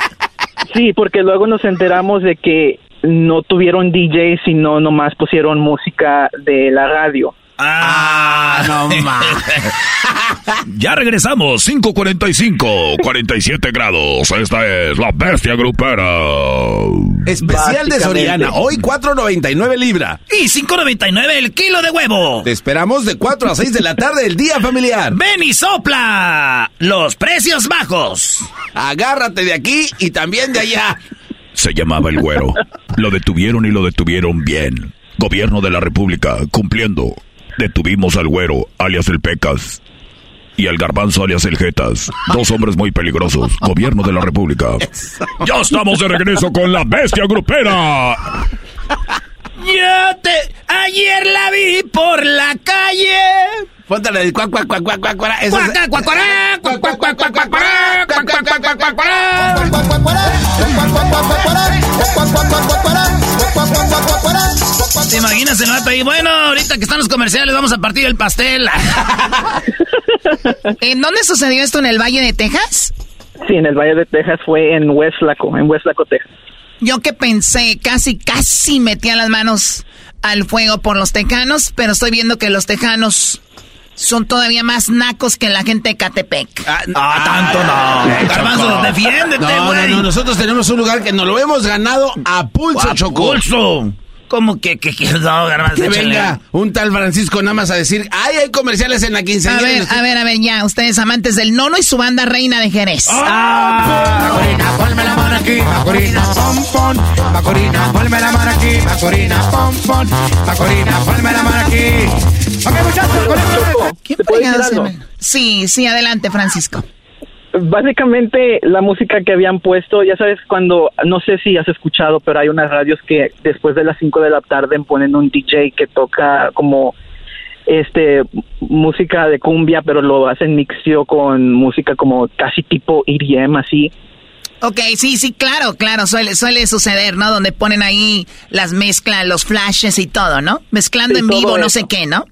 Sí, porque luego nos enteramos de que no tuvieron DJ, sino nomás pusieron música de la radio. Ah, no más. ya regresamos, 545, 47 grados. Esta es la bestia grupera. Especial de Soriana, hoy 4.99 libra. Y 5.99 el kilo de huevo. Te esperamos de 4 a 6 de la tarde el día familiar. Ven y sopla. Los precios bajos. Agárrate de aquí y también de allá. Se llamaba el güero. Lo detuvieron y lo detuvieron bien. Gobierno de la República, cumpliendo. Detuvimos al güero, alias el Pecas. Y al garbanzo alias el Jetas. Dos hombres muy peligrosos. Gobierno de la República. Ya estamos de regreso con la bestia grupera. Yo te... Ayer la vi por la calle. Póntale el cuac, ¿Te imaginas el vato ahí? Bueno, ahorita que están los comerciales, vamos a partir el pastel. ¿En dónde sucedió esto? ¿En el Valle de Texas? Sí, en el Valle de Texas fue en West Laco, en West Laco, Texas. Yo que pensé, casi, casi metía las manos al fuego por los tejanos, pero estoy viendo que los tejanos son todavía más nacos que la gente de Catepec. Ah, ah tanto no. Garbanzo, defiéndete, no, no, no, nosotros tenemos un lugar que nos lo hemos ganado a pulso, a Pulso. ¿Cómo que, que, que no, garbanzo? Que venga un tal Francisco nada más a decir, ay, hay comerciales en la quinceañera. A ver, a ver, a ver, ya, ustedes amantes del nono y su banda reina de Jerez. ¡Ah! Macorina, ponme la mano aquí, Macorina, pom, pom. Macorina, ponme la mano aquí, Macorina, pom, pom. Macorina, ponme la mano aquí. Ok, muchachos, con esto. ¿Qué puede Sí, sí, adelante, Francisco básicamente la música que habían puesto, ya sabes, cuando, no sé si has escuchado, pero hay unas radios que después de las 5 de la tarde ponen un DJ que toca como este música de cumbia, pero lo hacen mixio con música como casi tipo EDM así. Ok, sí, sí, claro, claro, suele, suele suceder, ¿no? Donde ponen ahí las mezclas, los flashes y todo, ¿no? Mezclando en vivo, no sé qué, ¿no?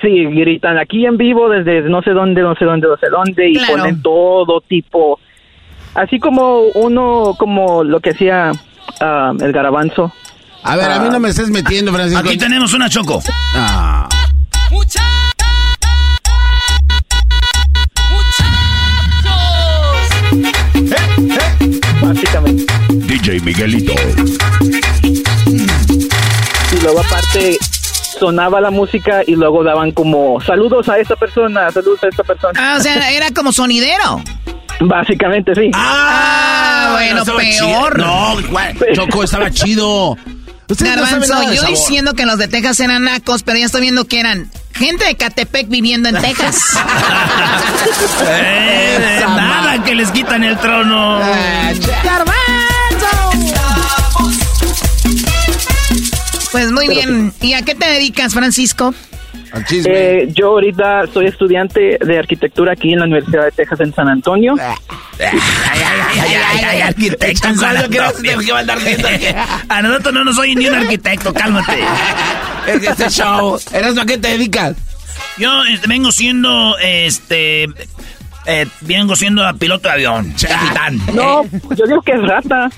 Sí, gritan aquí en vivo desde no sé dónde, no sé dónde, no sé dónde y ponen todo tipo, así como uno, como lo que hacía ah, el garabanzo. A ver, a mí no me estés metiendo, Francisco. Aquí tenemos una choco. Ah. Básicamente. DJ Miguelito. Y luego aparte sonaba la música y luego daban como saludos a esta persona, saludos a esta persona. Ah, o sea, era como sonidero. Básicamente sí. Ah, bueno, peor. No, Choco estaba chido. Garbanzo, yo diciendo que los de Texas eran nacos, pero ya estoy viendo que eran gente de Catepec viviendo en Texas. eh, nada que les quitan el trono. Garbanzo. Pues muy bien. ¿Y a qué te dedicas, Francisco? Eh, yo ahorita soy estudiante de arquitectura aquí en la Universidad de Texas en San Antonio. arquitecto A nosotros no nos soy ni un arquitecto, cálmate. este show. ¿Eres a qué te dedicas? Yo este, vengo siendo, este, eh, vengo siendo piloto de avión, capitán. No, yo digo que es rata.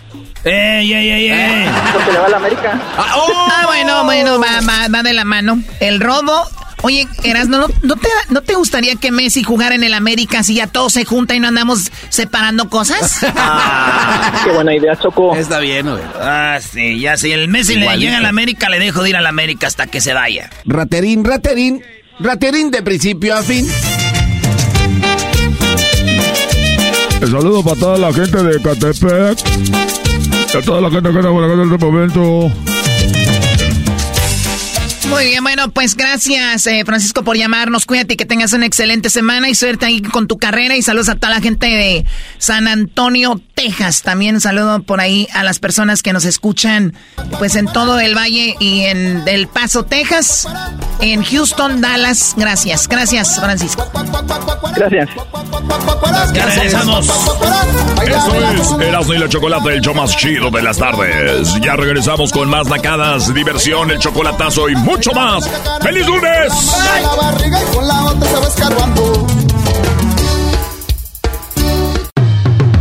¡Ey, ey, ey, ey! Porque le va a la América. Ah, oh. ah bueno, bueno, va, va, va, de la mano. El robo. Oye, Eras, ¿no, no, te, ¿no te gustaría que Messi jugara en el América si ya todo se junta y no andamos separando cosas? Ah, qué buena idea, Choco. Está bien, güey. Ah, sí, ya si el Messi le llega a la América, le dejo de ir a la América hasta que se vaya. Raterín, raterín, raterín de principio a fin. El saludo para toda la gente de Catepec. A toda la gente que está por acá en este momento. Muy bien, bueno, pues gracias, eh, Francisco, por llamarnos. Cuídate que tengas una excelente semana y suerte ahí con tu carrera. Y saludos a toda la gente de San Antonio, Texas. También saludo por ahí a las personas que nos escuchan, pues en todo el valle y en El Paso, Texas, en Houston, Dallas. Gracias, gracias, Francisco. Gracias. Gracias. Eso es Erasmo y la Chocolate, el show más chido de las tardes. Ya regresamos con más nacadas, diversión, el chocolatazo y mucho mucho más. ¡Feliz lunes!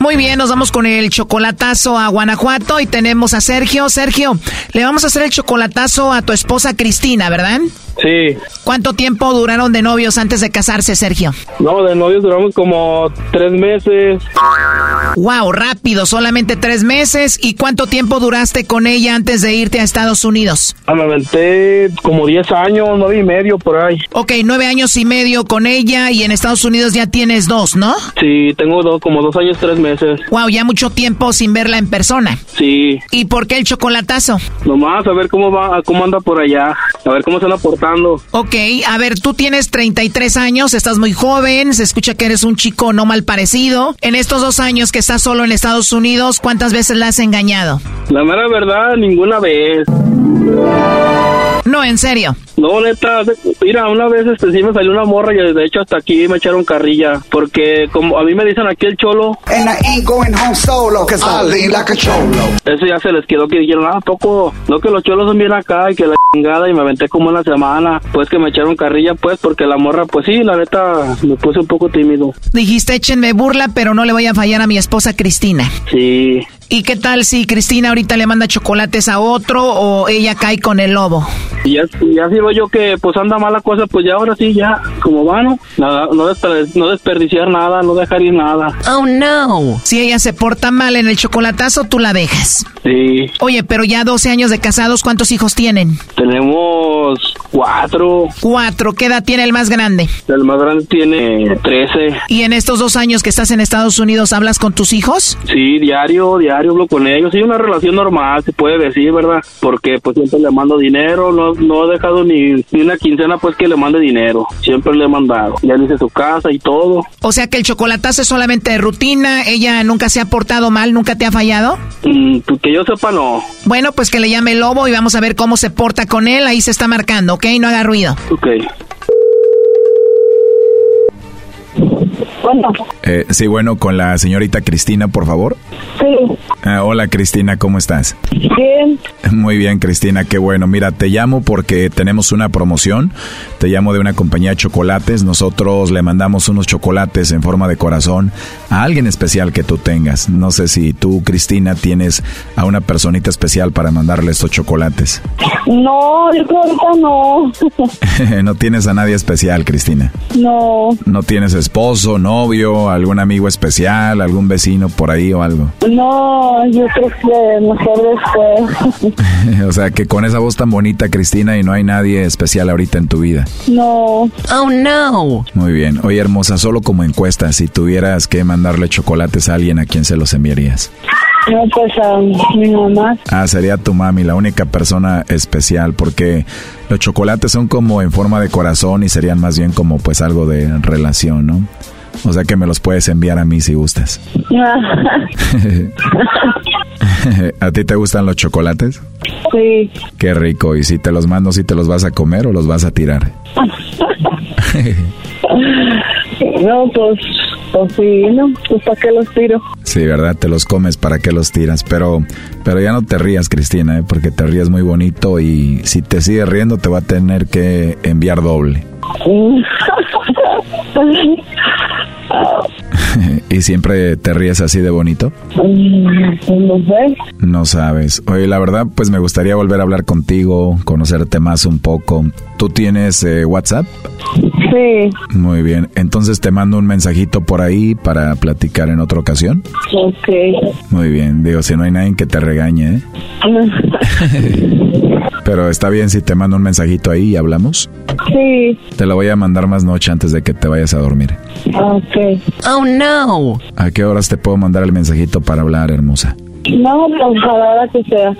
Muy bien, nos vamos con el chocolatazo a Guanajuato y tenemos a Sergio. Sergio, le vamos a hacer el chocolatazo a tu esposa Cristina, ¿verdad? Sí. ¿Cuánto tiempo duraron de novios antes de casarse, Sergio? No, de novios duramos como tres meses. Wow, rápido, solamente tres meses. ¿Y cuánto tiempo duraste con ella antes de irte a Estados Unidos? Ah, me aventé como 10 años, nueve y medio por ahí. Ok, nueve años y medio con ella y en Estados Unidos ya tienes dos, ¿no? Sí, tengo dos, como dos años, tres meses. Wow, ya mucho tiempo sin verla en persona. Sí. ¿Y por qué el chocolatazo? Nomás a ver cómo va, cómo anda por allá, a ver cómo se están Ok, a ver, tú tienes 33 años, estás muy joven, se escucha que eres un chico no mal parecido. En estos dos años que estás solo en Estados Unidos, ¿cuántas veces la has engañado? La mera verdad, ninguna vez. No, en serio. No, neta, mira, una vez este, sí me salió una morra y de hecho hasta aquí me echaron carrilla. Porque como a mí me dicen aquí el cholo. Eso ya se les quedó que dijeron, ah, poco, no que los cholos son bien acá y que la chingada y me aventé como una semana. Pues que me echaron carrilla, pues, porque la morra, pues sí, la neta, me puse un poco tímido. Dijiste, échenme burla, pero no le voy a fallar a mi esposa Cristina. Sí. ¿Y qué tal si Cristina ahorita le manda chocolates a otro o ella cae con el lobo? Y ya, ya digo yo que pues anda mala cosa, pues ya ahora sí, ya, como vano, nada, no, desper- no desperdiciar nada, no dejar ir nada. Oh no. Si ella se porta mal en el chocolatazo, tú la dejas. Sí, Oye, pero ya 12 años de casados, ¿cuántos hijos tienen? tenemos cuatro, Cuatro. ¿Qué edad tiene el más grande? el más grande tiene trece. ¿Y en estos dos años que estás en Estados Unidos hablas con tus hijos? Sí, diario, diario hablo con ellos. Sí, una relación normal, se puede decir, ¿verdad? Porque pues siempre le mando dinero, no, no he dejado ni, ni una quincena pues que le mande dinero. Siempre le he mandado. Ya le hice su casa y todo. O sea que el chocolatazo es solamente de rutina, ella nunca se ha portado mal, nunca te ha fallado. Mm, pues, que yo sepa, no. Bueno, pues que le llame el lobo y vamos a ver cómo se porta con él. Ahí se está marcando, ¿ok? No haga ruido. Ok. Eh, sí, bueno, con la señorita Cristina, por favor. Sí, Ah, hola Cristina, ¿cómo estás? bien. Muy bien, Cristina, qué bueno. Mira, te llamo porque tenemos una promoción. Te llamo de una compañía de chocolates. Nosotros le mandamos unos chocolates en forma de corazón a alguien especial que tú tengas. No sé si tú, Cristina, tienes a una personita especial para mandarle estos chocolates. No, yo creo ahorita no. no tienes a nadie especial, Cristina. No, No tienes esposo, novio, algún amigo especial, algún vecino por ahí o algo. no, yo creo que mejor después. o sea, que con esa voz tan bonita, Cristina, y no hay nadie especial ahorita en tu vida. No. Oh, no. Muy bien. Oye, hermosa, solo como encuesta, si tuvieras que mandarle chocolates a alguien, ¿a quién se los enviarías? No, pues a mi mamá. Ah, sería tu mami, la única persona especial, porque los chocolates son como en forma de corazón y serían más bien como pues algo de relación, ¿no? O sea que me los puedes enviar a mí si gustas. ¿A ti te gustan los chocolates? Sí. Qué rico. ¿Y si te los mando, si te los vas a comer o los vas a tirar? No, pues, pues sí, no, pues para qué los tiro. Sí, ¿verdad? Te los comes, ¿para qué los tiras? Pero, pero ya no te rías, Cristina, ¿eh? porque te rías muy bonito y si te sigues riendo te va a tener que enviar doble. ¿Y siempre te ríes así de bonito? No sé. No sabes. Oye, la verdad, pues me gustaría volver a hablar contigo, conocerte más un poco. ¿Tú tienes eh, WhatsApp? Sí. Muy bien. Entonces te mando un mensajito por ahí para platicar en otra ocasión. Ok. Muy bien. Digo, si no hay nadie que te regañe, ¿eh? Pero está bien si te mando un mensajito ahí y hablamos. Sí. Te lo voy a mandar más noche antes de que te vayas a dormir. Ok. Oh, no. ¿A qué horas te puedo mandar el mensajito para hablar, hermosa? No, a la hora que sea.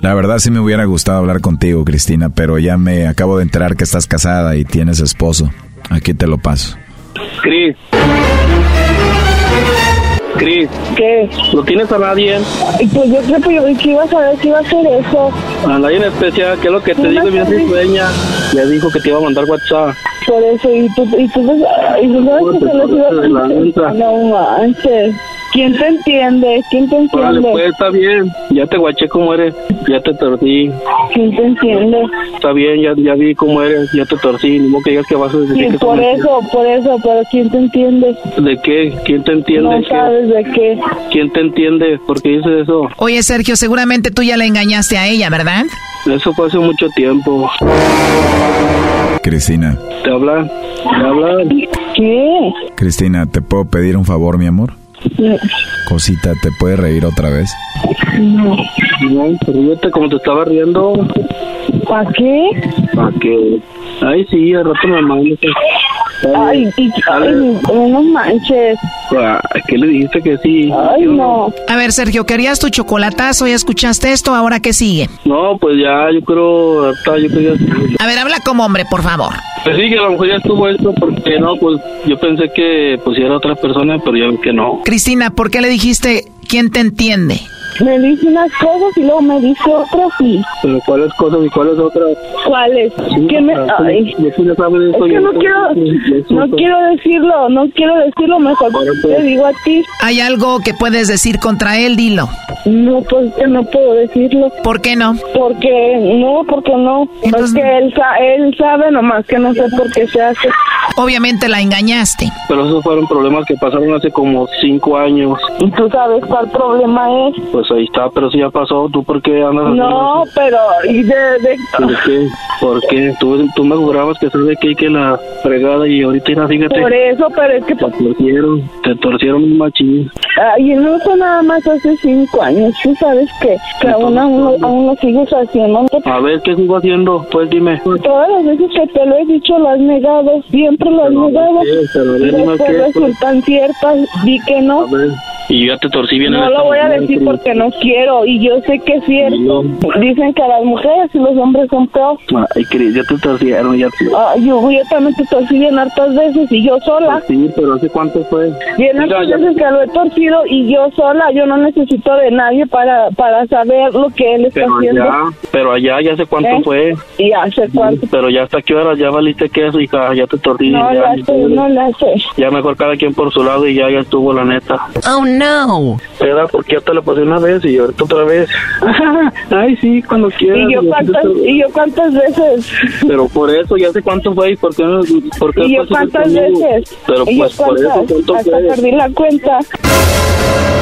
La verdad sí me hubiera gustado hablar contigo, Cristina, pero ya me acabo de enterar que estás casada y tienes esposo. Aquí te lo paso. Cris. Cris. ¿Qué? ¿No tienes a nadie? Pues yo creo que yo que iba a saber que iba a hacer eso. A nadie en especial, que es lo que te digo, bien sueña. Ya dijo que te iba a mandar WhatsApp. Por eso, y tú, y tú, y tú sabes que se los iba a. No manches. ¿Quién te entiende? ¿Quién te Órale, entiende? pues está bien. Ya te guaché cómo eres. Ya te torcí. ¿Quién te entiende? Está bien, ya, ya vi cómo eres. Ya te torcí. Ni modo que digas que vas a decir Sí, que por eso, por eso, pero ¿quién te entiende? ¿De qué? ¿Quién te entiende? No ¿Qué? sabes de qué. ¿Quién te entiende? ¿Por qué dices eso? Oye, Sergio, seguramente tú ya le engañaste a ella, ¿verdad? Eso fue hace mucho tiempo. Cristina, ¿Te hablan? ¿Te hablan? ¿Qué? Cristina, ¿te puedo pedir un favor, mi amor? Cosita, ¿te puedes reír otra vez? No. No, ríete como te estaba riendo. ¿Para qué? ¿Para qué? Ay, sí, al rato me mandas. Ay, y, ay, no manches. Ah, ¿Qué le dijiste que sí? Ay, no. A ver, Sergio, querías tu chocolatazo, ya escuchaste esto, ¿ahora qué sigue? No, pues ya, yo creo, hasta yo quería... A ver, habla como hombre, por favor. Pues sí, que a lo mejor ya estuvo esto, porque no, pues yo pensé que pues era otra persona, pero ya que no. Cristina, ¿por qué le dijiste quién te entiende? Me dice unas cosas y luego me dice otras y... ¿Pero cuáles cosas y cuáles otras? ¿Cuáles? ¿Qué me...? ah, Ay. Es eso, que no quiero, no quiero decirlo, no quiero decirlo, mejor te digo a ti. ¿Hay algo que puedes decir contra él? Dilo. No, pues que no puedo decirlo. ¿Por qué no? Porque no, porque no. Es que él, sa- él sabe nomás que no sé por qué se hace. Obviamente la engañaste. Pero esos fueron problemas que pasaron hace como cinco años. ¿Y tú sabes cuál problema es? Pues ahí está, pero si ya pasó, ¿tú por qué andas No, pero... ¿y de, de- ¿Por qué? ¿Por qué? Tú, tú me jurabas que sabes que que la fregada y ahorita mira, fíjate. Por eso, pero es que... Te torcieron, te torcieron un machín. Ay, no fue nada más hace cinco años. Tú sabes que, que aún, aún, lo- aún lo sigues haciendo. A ver, ¿qué sigo haciendo? Pues dime. Todas las veces que te lo he dicho lo has negado, siempre lo has negado. Pero Después qué, pues. resultan ciertas, di que no. A ver, y yo ya te torcí bien en No lo voy a decir Cris. Porque no quiero y yo sé que es cierto. Dicen que las mujeres y los hombres son peor. Ay, Cris, ya te torcieron, ya te... Ah, yo, yo también te torcí bien hartas veces y yo sola. Sí, pero ¿hace cuánto fue? Bien hartas ya- veces que lo he torcido y yo sola. Yo no necesito de nadie para, para saber lo que él está Pero haciendo. allá, pero allá, ¿ya sé cuánto ¿Eh? fue? Y hace cuánto. Pero ya hasta qué hora ya valiste queso, hija, ya te torcí. No ya, la sé, no la sé. ya mejor cada quien por su lado y ya, ya estuvo la neta. Oh, no. ¿Verdad? Porque ya te la pasé una vez y ahorita otra vez. Ay, sí, cuando quieras. ¿Y yo, cuántas, ¿Y yo cuántas veces? Pero por eso, ya sé cuánto fue y por qué no. Por qué ¿Y yo cuántas veces? Pero ¿Y yo pues por eso, cuántas? ¿cuánto Hasta fue? perdí la cuenta.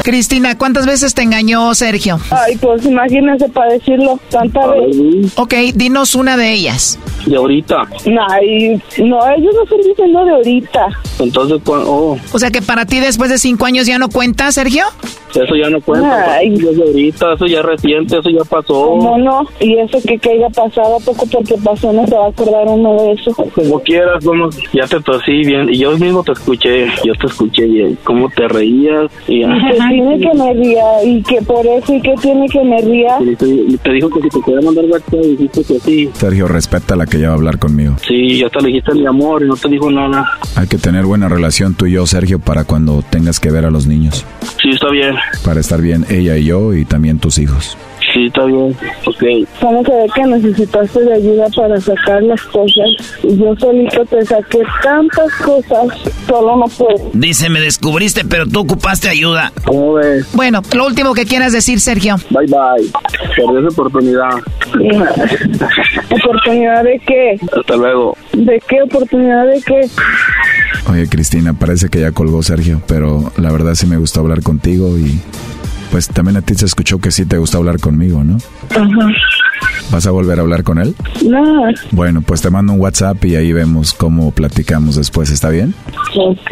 Cristina, ¿cuántas veces te engañó Sergio? Ay, pues imagínense para decirlo tanta vez. Ok, dinos una de ellas. De ahorita. Ay, no, ellos no están diciendo de ahorita. Entonces, oh, O sea que para ti después de cinco años ya no cuenta, Sergio. eso ya no cuenta. Ay. Eso de ahorita, eso ya es reciente, eso ya pasó. ¿Cómo no? Y eso que, que haya pasado poco porque pasó, no se va a acordar uno de eso. Como quieras, vamos, ya te tosí bien. Y yo mismo te escuché, yo te escuché bien. Cómo te reías. Y Que tiene que me ría y que por eso y que tiene que me ría. y te, dijo que si te podía mandar WhatsApp, dijiste que sí. Sergio, respeta a la que ya va a hablar conmigo. Sí, ya te le dijiste mi amor y no te dijo nada. Hay que tener buena relación tú y yo, Sergio, para cuando tengas que ver a los niños. Sí, está bien. Para estar bien ella y yo y también tus hijos. Sí, está bien. Ok. ¿Cómo se ve que necesitaste de ayuda para sacar las cosas? Y yo solito te saqué tantas cosas, solo no puedo. Dice, me descubriste, pero tú ocupaste ayuda. ¿Cómo ves? Bueno, lo último que quieras decir, Sergio. Bye, bye. Perdí esa oportunidad. ¿Oportunidad de qué? Hasta luego. ¿De qué oportunidad de qué? Oye, Cristina, parece que ya colgó Sergio, pero la verdad sí me gustó hablar contigo y pues también a ti se escuchó que sí te gusta hablar conmigo, ¿no? Ajá. ¿Vas a volver a hablar con él? No, Bueno, pues te mando un WhatsApp y ahí vemos cómo platicamos después, ¿está bien? ok.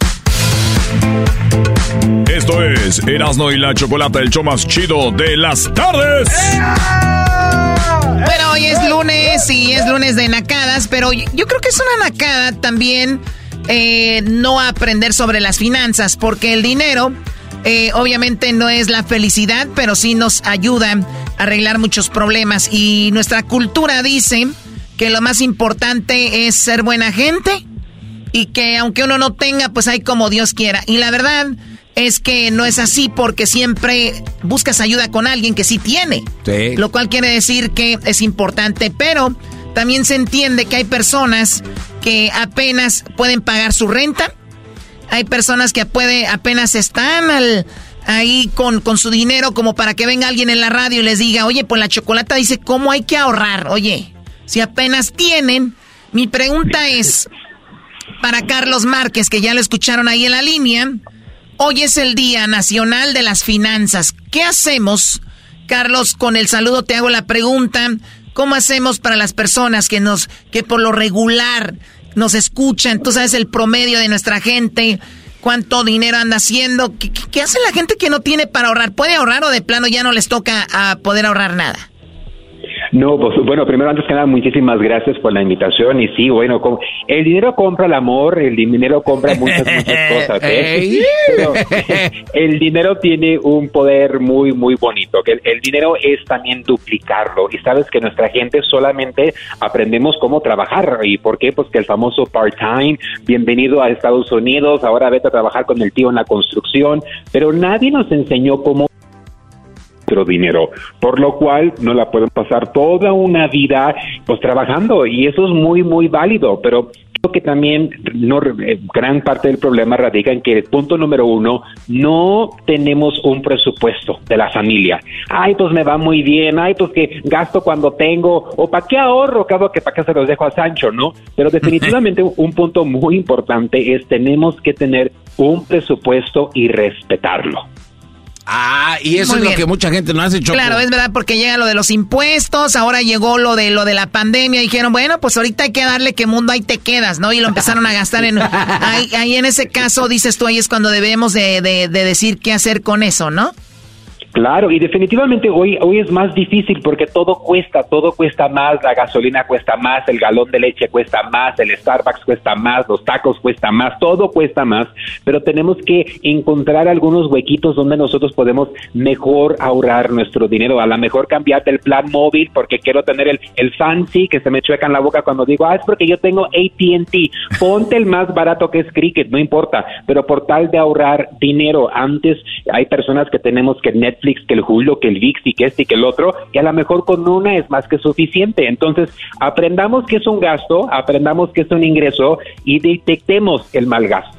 Esto es Erasno y la chocolata, el show más chido de las tardes. Bueno, hoy es lunes y es lunes de nacadas, pero yo creo que es una nacada también eh, no aprender sobre las finanzas, porque el dinero eh, obviamente no es la felicidad, pero sí nos ayuda a arreglar muchos problemas. Y nuestra cultura dice que lo más importante es ser buena gente y que aunque uno no tenga, pues hay como Dios quiera. Y la verdad es que no es así porque siempre buscas ayuda con alguien que sí tiene. Lo cual quiere decir que es importante, pero también se entiende que hay personas que apenas pueden pagar su renta. Hay personas que puede, apenas están ahí con, con su dinero como para que venga alguien en la radio y les diga, oye, pues la chocolata dice cómo hay que ahorrar. Oye, si apenas tienen, mi pregunta es, para Carlos Márquez, que ya lo escucharon ahí en la línea. Hoy es el Día Nacional de las Finanzas. ¿Qué hacemos? Carlos, con el saludo te hago la pregunta. ¿Cómo hacemos para las personas que nos, que por lo regular nos escuchan? Tú sabes el promedio de nuestra gente, cuánto dinero anda haciendo. ¿Qué, qué hace la gente que no tiene para ahorrar? ¿Puede ahorrar o de plano ya no les toca a poder ahorrar nada? No, pues bueno, primero antes que nada, muchísimas gracias por la invitación. Y sí, bueno, el dinero compra el amor, el dinero compra muchas, muchas cosas, ¿eh? Pero el dinero tiene un poder muy, muy bonito, que el, dinero es también duplicarlo. Y sabes que nuestra gente solamente aprendemos cómo trabajar. Y por qué, pues que el famoso part-time, bienvenido a Estados Unidos, ahora vete a trabajar con el tío en la construcción, pero nadie nos enseñó cómo dinero, por lo cual no la pueden pasar toda una vida pues trabajando. Y eso es muy muy válido, pero creo que también no, eh, gran parte del problema radica en que el punto número uno, no tenemos un presupuesto de la familia. Ay, pues me va muy bien, ay, pues que gasto cuando tengo, o para qué ahorro, cabo que para qué se los dejo a Sancho, ¿no? Pero definitivamente un punto muy importante es tenemos que tener un presupuesto y respetarlo. Ah, y eso es lo que mucha gente no hace, Choco. Claro, es verdad, porque llega lo de los impuestos, ahora llegó lo de lo de la pandemia, y dijeron, bueno, pues ahorita hay que darle que mundo ahí te quedas, ¿no? Y lo empezaron a gastar en... ahí, en ese caso, dices tú, ahí es cuando debemos de, de decir qué hacer con eso, ¿no? Claro, y definitivamente hoy, hoy es más difícil porque todo cuesta, todo cuesta más, la gasolina cuesta más, el galón de leche cuesta más, el Starbucks cuesta más, los tacos cuesta más, todo cuesta más, pero tenemos que encontrar algunos huequitos donde nosotros podemos mejor ahorrar nuestro dinero, a lo mejor cambiarte el plan móvil porque quiero tener el, el fancy que se me chueca en la boca cuando digo, ah, es porque yo tengo ATT, ponte el más barato que es Cricket, no importa, pero por tal de ahorrar dinero, antes hay personas que tenemos que net que el Julio, que el VIX y que este y que el otro, y a lo mejor con una es más que suficiente. Entonces, aprendamos que es un gasto, aprendamos que es un ingreso y detectemos el mal gasto.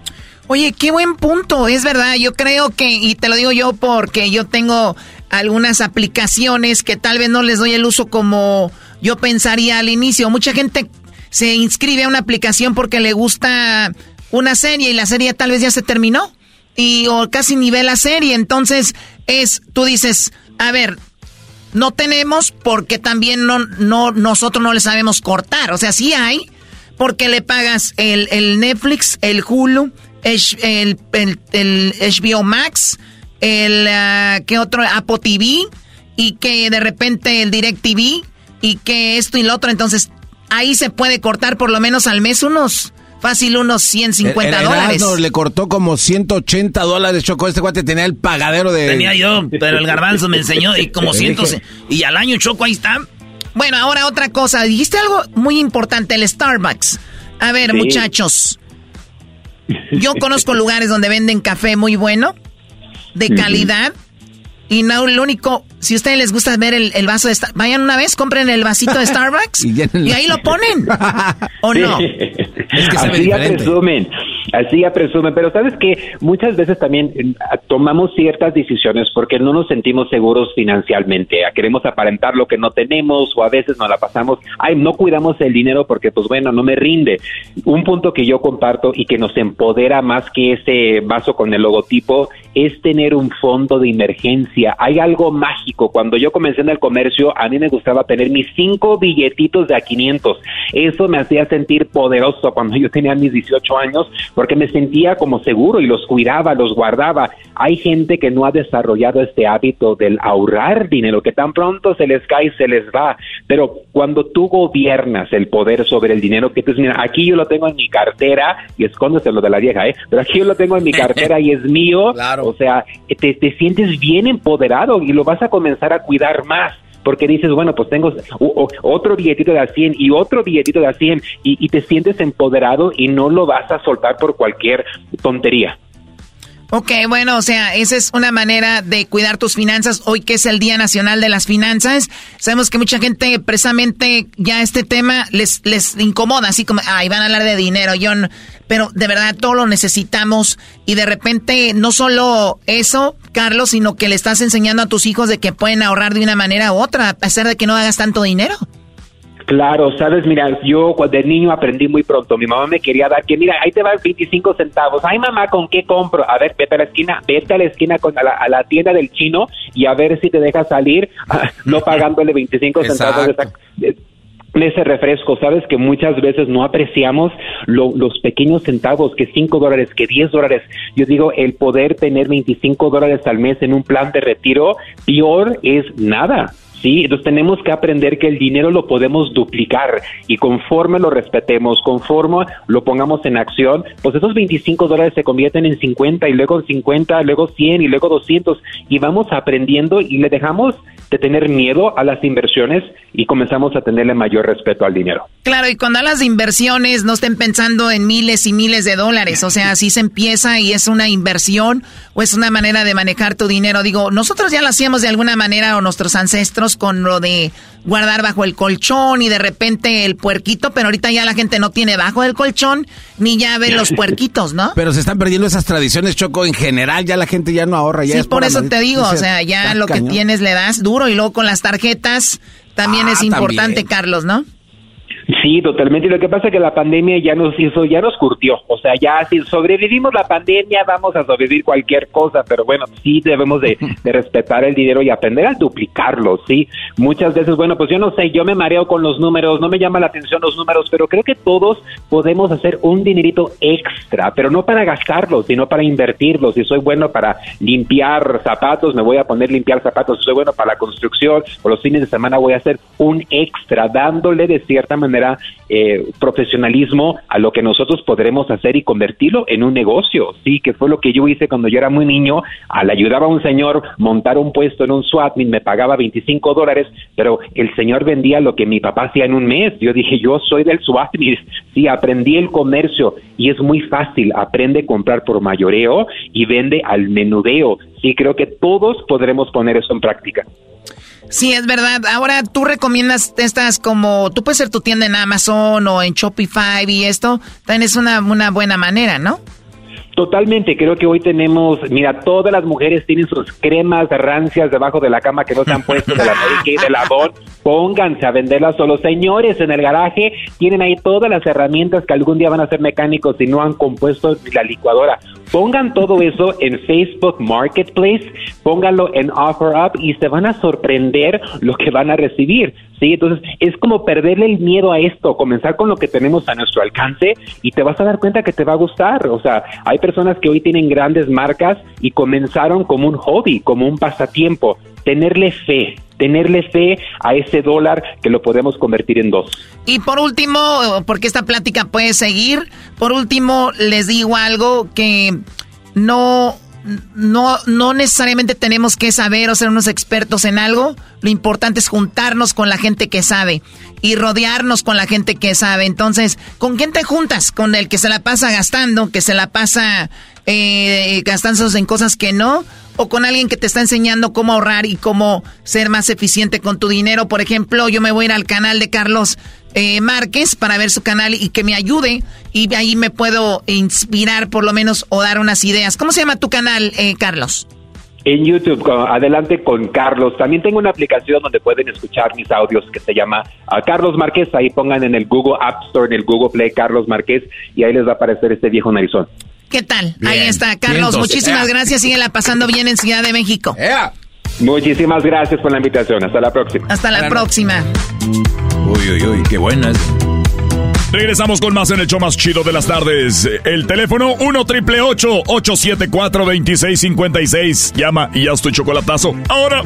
Oye, qué buen punto, es verdad, yo creo que, y te lo digo yo porque yo tengo algunas aplicaciones que tal vez no les doy el uso como yo pensaría al inicio. Mucha gente se inscribe a una aplicación porque le gusta una serie y la serie tal vez ya se terminó y o casi nivel la serie. Entonces es, tú dices, a ver, no tenemos porque también no, no, nosotros no le sabemos cortar. O sea, sí hay, porque le pagas el, el Netflix, el Hulu, el, el, el HBO Max, el, uh, ¿qué otro? Apple TV, y que de repente el Direct TV, y que esto y lo otro. Entonces, ahí se puede cortar por lo menos al mes unos Fácil unos 150 el, dólares. le cortó como 180 dólares, Choco. Este cuate tenía el pagadero de... Tenía yo, pero el garbanzo me enseñó y como 100... Y al año, Choco, ahí está. Bueno, ahora otra cosa. Dijiste algo muy importante, el Starbucks. A ver, muchachos. Yo conozco lugares donde venden café muy bueno, de calidad. Y no, lo único, si a ustedes les gusta ver el, vaso de Starbucks, vayan una vez, compren el vasito de Starbucks y, ahí lo ponen. ¿O no? Es que Así ya presumen. Así ya presumen, pero sabes que muchas veces también eh, tomamos ciertas decisiones porque no nos sentimos seguros financieramente, queremos aparentar lo que no tenemos o a veces nos la pasamos, ay, no cuidamos el dinero porque pues bueno, no me rinde. Un punto que yo comparto y que nos empodera más que ese vaso con el logotipo es tener un fondo de emergencia. Hay algo mágico. Cuando yo comencé en el comercio, a mí me gustaba tener mis cinco billetitos de a 500. Eso me hacía sentir poderoso cuando yo tenía mis 18 años porque me sentía como seguro y los cuidaba, los guardaba. Hay gente que no ha desarrollado este hábito del ahorrar dinero, que tan pronto se les cae, se les va. Pero cuando tú gobiernas el poder sobre el dinero, que tú mira, aquí yo lo tengo en mi cartera y escóndete lo de la vieja, ¿eh? Pero aquí yo lo tengo en mi cartera y es mío. O sea, te, te sientes bien empoderado y lo vas a comenzar a cuidar más porque dices, bueno, pues tengo otro billetito de a 100 y otro billetito de a 100 y, y te sientes empoderado y no lo vas a soltar por cualquier tontería. Ok, bueno, o sea, esa es una manera de cuidar tus finanzas. Hoy que es el Día Nacional de las Finanzas, sabemos que mucha gente precisamente ya este tema les, les incomoda, así como, ay, van a hablar de dinero, yo pero de verdad todo lo necesitamos y de repente no solo eso, Carlos, sino que le estás enseñando a tus hijos de que pueden ahorrar de una manera u otra, a pesar de que no hagas tanto dinero. Claro, sabes, mira, yo cuando de niño aprendí muy pronto. Mi mamá me quería dar que, mira, ahí te van 25 centavos. Ay, mamá, ¿con qué compro? A ver, vete a la esquina, vete a la esquina con a la, tienda del chino y a ver si te deja salir, no pagándole 25 centavos de, ese refresco, sabes que muchas veces no apreciamos los pequeños centavos, que 5 dólares, que 10 dólares. Yo digo, el poder tener 25 dólares al mes en un plan de retiro, peor es nada. ¿Sí? Entonces tenemos que aprender que el dinero lo podemos duplicar y conforme lo respetemos, conforme lo pongamos en acción, pues esos 25 dólares se convierten en 50 y luego 50, luego 100 y luego 200 y vamos aprendiendo y le dejamos de tener miedo a las inversiones y comenzamos a tenerle mayor respeto al dinero. Claro, y cuando hablas de inversiones, no estén pensando en miles y miles de dólares, o sea, si se empieza y es una inversión o es una manera de manejar tu dinero. Digo, nosotros ya lo hacíamos de alguna manera o nuestros ancestros con lo de guardar bajo el colchón y de repente el puerquito, pero ahorita ya la gente no tiene bajo el colchón ni ya ve los puerquitos, ¿no? Pero se están perdiendo esas tradiciones, Choco, en general ya la gente ya no ahorra. Ya sí, por eso te digo, o sea, ya lo que tienes le das duro y luego con las tarjetas también ah, es importante, Carlos, ¿no? Sí, totalmente. Y lo que pasa es que la pandemia ya nos hizo, ya nos curtió. O sea, ya si sobrevivimos la pandemia, vamos a sobrevivir cualquier cosa. Pero bueno, sí debemos de, respetar el dinero y aprender a duplicarlo, ¿sí? Muchas veces, bueno, pues yo no sé, yo me mareo con los números, no me llama la atención los números, pero creo que todos podemos hacer un dinerito extra, pero no para gastarlo, sino para invertirlo. Si soy bueno para limpiar zapatos, me voy a poner limpiar zapatos. Si soy bueno para la construcción o los fines de semana, voy a hacer un extra, dándole de cierta manera eh, profesionalismo a lo que nosotros podremos hacer y convertirlo en un negocio, sí, que fue lo que yo hice cuando yo era muy niño, al ayudaba a un señor montar un puesto en un SWAT, me pagaba 25 dólares, pero el señor vendía lo que mi papá hacía en un mes, yo dije, yo soy del SWAT, sí, aprendí el comercio. Y es muy fácil, aprende a comprar por mayoreo y vende al menudeo, sí, creo que todos podremos poner eso en práctica. Sí, es verdad. Ahora tú recomiendas estas como, tú puedes ser tu tienda en Amazon o en Shopify y esto, también es una, una buena manera, ¿no? Totalmente, creo que hoy tenemos, mira, todas las mujeres tienen sus cremas rancias debajo de la cama que no se han puesto de la Mary de la Bon, pónganse a venderlas o los señores en el garaje tienen ahí todas las herramientas que algún día van a ser mecánicos y no han compuesto la licuadora. Pongan todo eso en Facebook Marketplace, pónganlo en OfferUp y se van a sorprender lo que van a recibir. ¿Sí? Entonces, es como perderle el miedo a esto, comenzar con lo que tenemos a nuestro alcance y te vas a dar cuenta que te va a gustar. O sea, hay personas que hoy tienen grandes marcas y comenzaron como un hobby, como un pasatiempo. Tenerle fe, tenerle fe a ese dólar que lo podemos convertir en dos. Y por último, porque esta plática puede seguir, por último les digo algo que no no, no necesariamente tenemos que saber o ser unos expertos en algo. Lo importante es juntarnos con la gente que sabe y rodearnos con la gente que sabe. Entonces, ¿con quién te juntas? Con el que se la pasa gastando, que se la pasa eh, gastándose en cosas que no, o con alguien que te está enseñando cómo ahorrar y cómo ser más eficiente con tu dinero. Por ejemplo, yo me voy a ir al canal de Carlos eh, Márquez para ver su canal y que me ayude y ahí me puedo inspirar por lo menos o dar unas ideas. ¿Cómo se llama tu canal, eh, Carlos? En YouTube, adelante con Carlos. También tengo una aplicación donde pueden escuchar mis audios que se llama ah, Carlos Márquez. Ahí pongan en el Google App Store, en el Google Play Carlos Márquez y ahí les va a aparecer este viejo narizón. ¿Qué tal? Ahí está, Carlos. muchísimas gracias. Síguela pasando bien en Ciudad de México. Muchísimas gracias por la invitación. Hasta la próxima. Hasta la próxima. Uy, uy, uy, qué buenas. Regresamos con más en el show más chido de las tardes. El teléfono 1 triple 874 2656. Llama y haz tu chocolatazo. Ahora.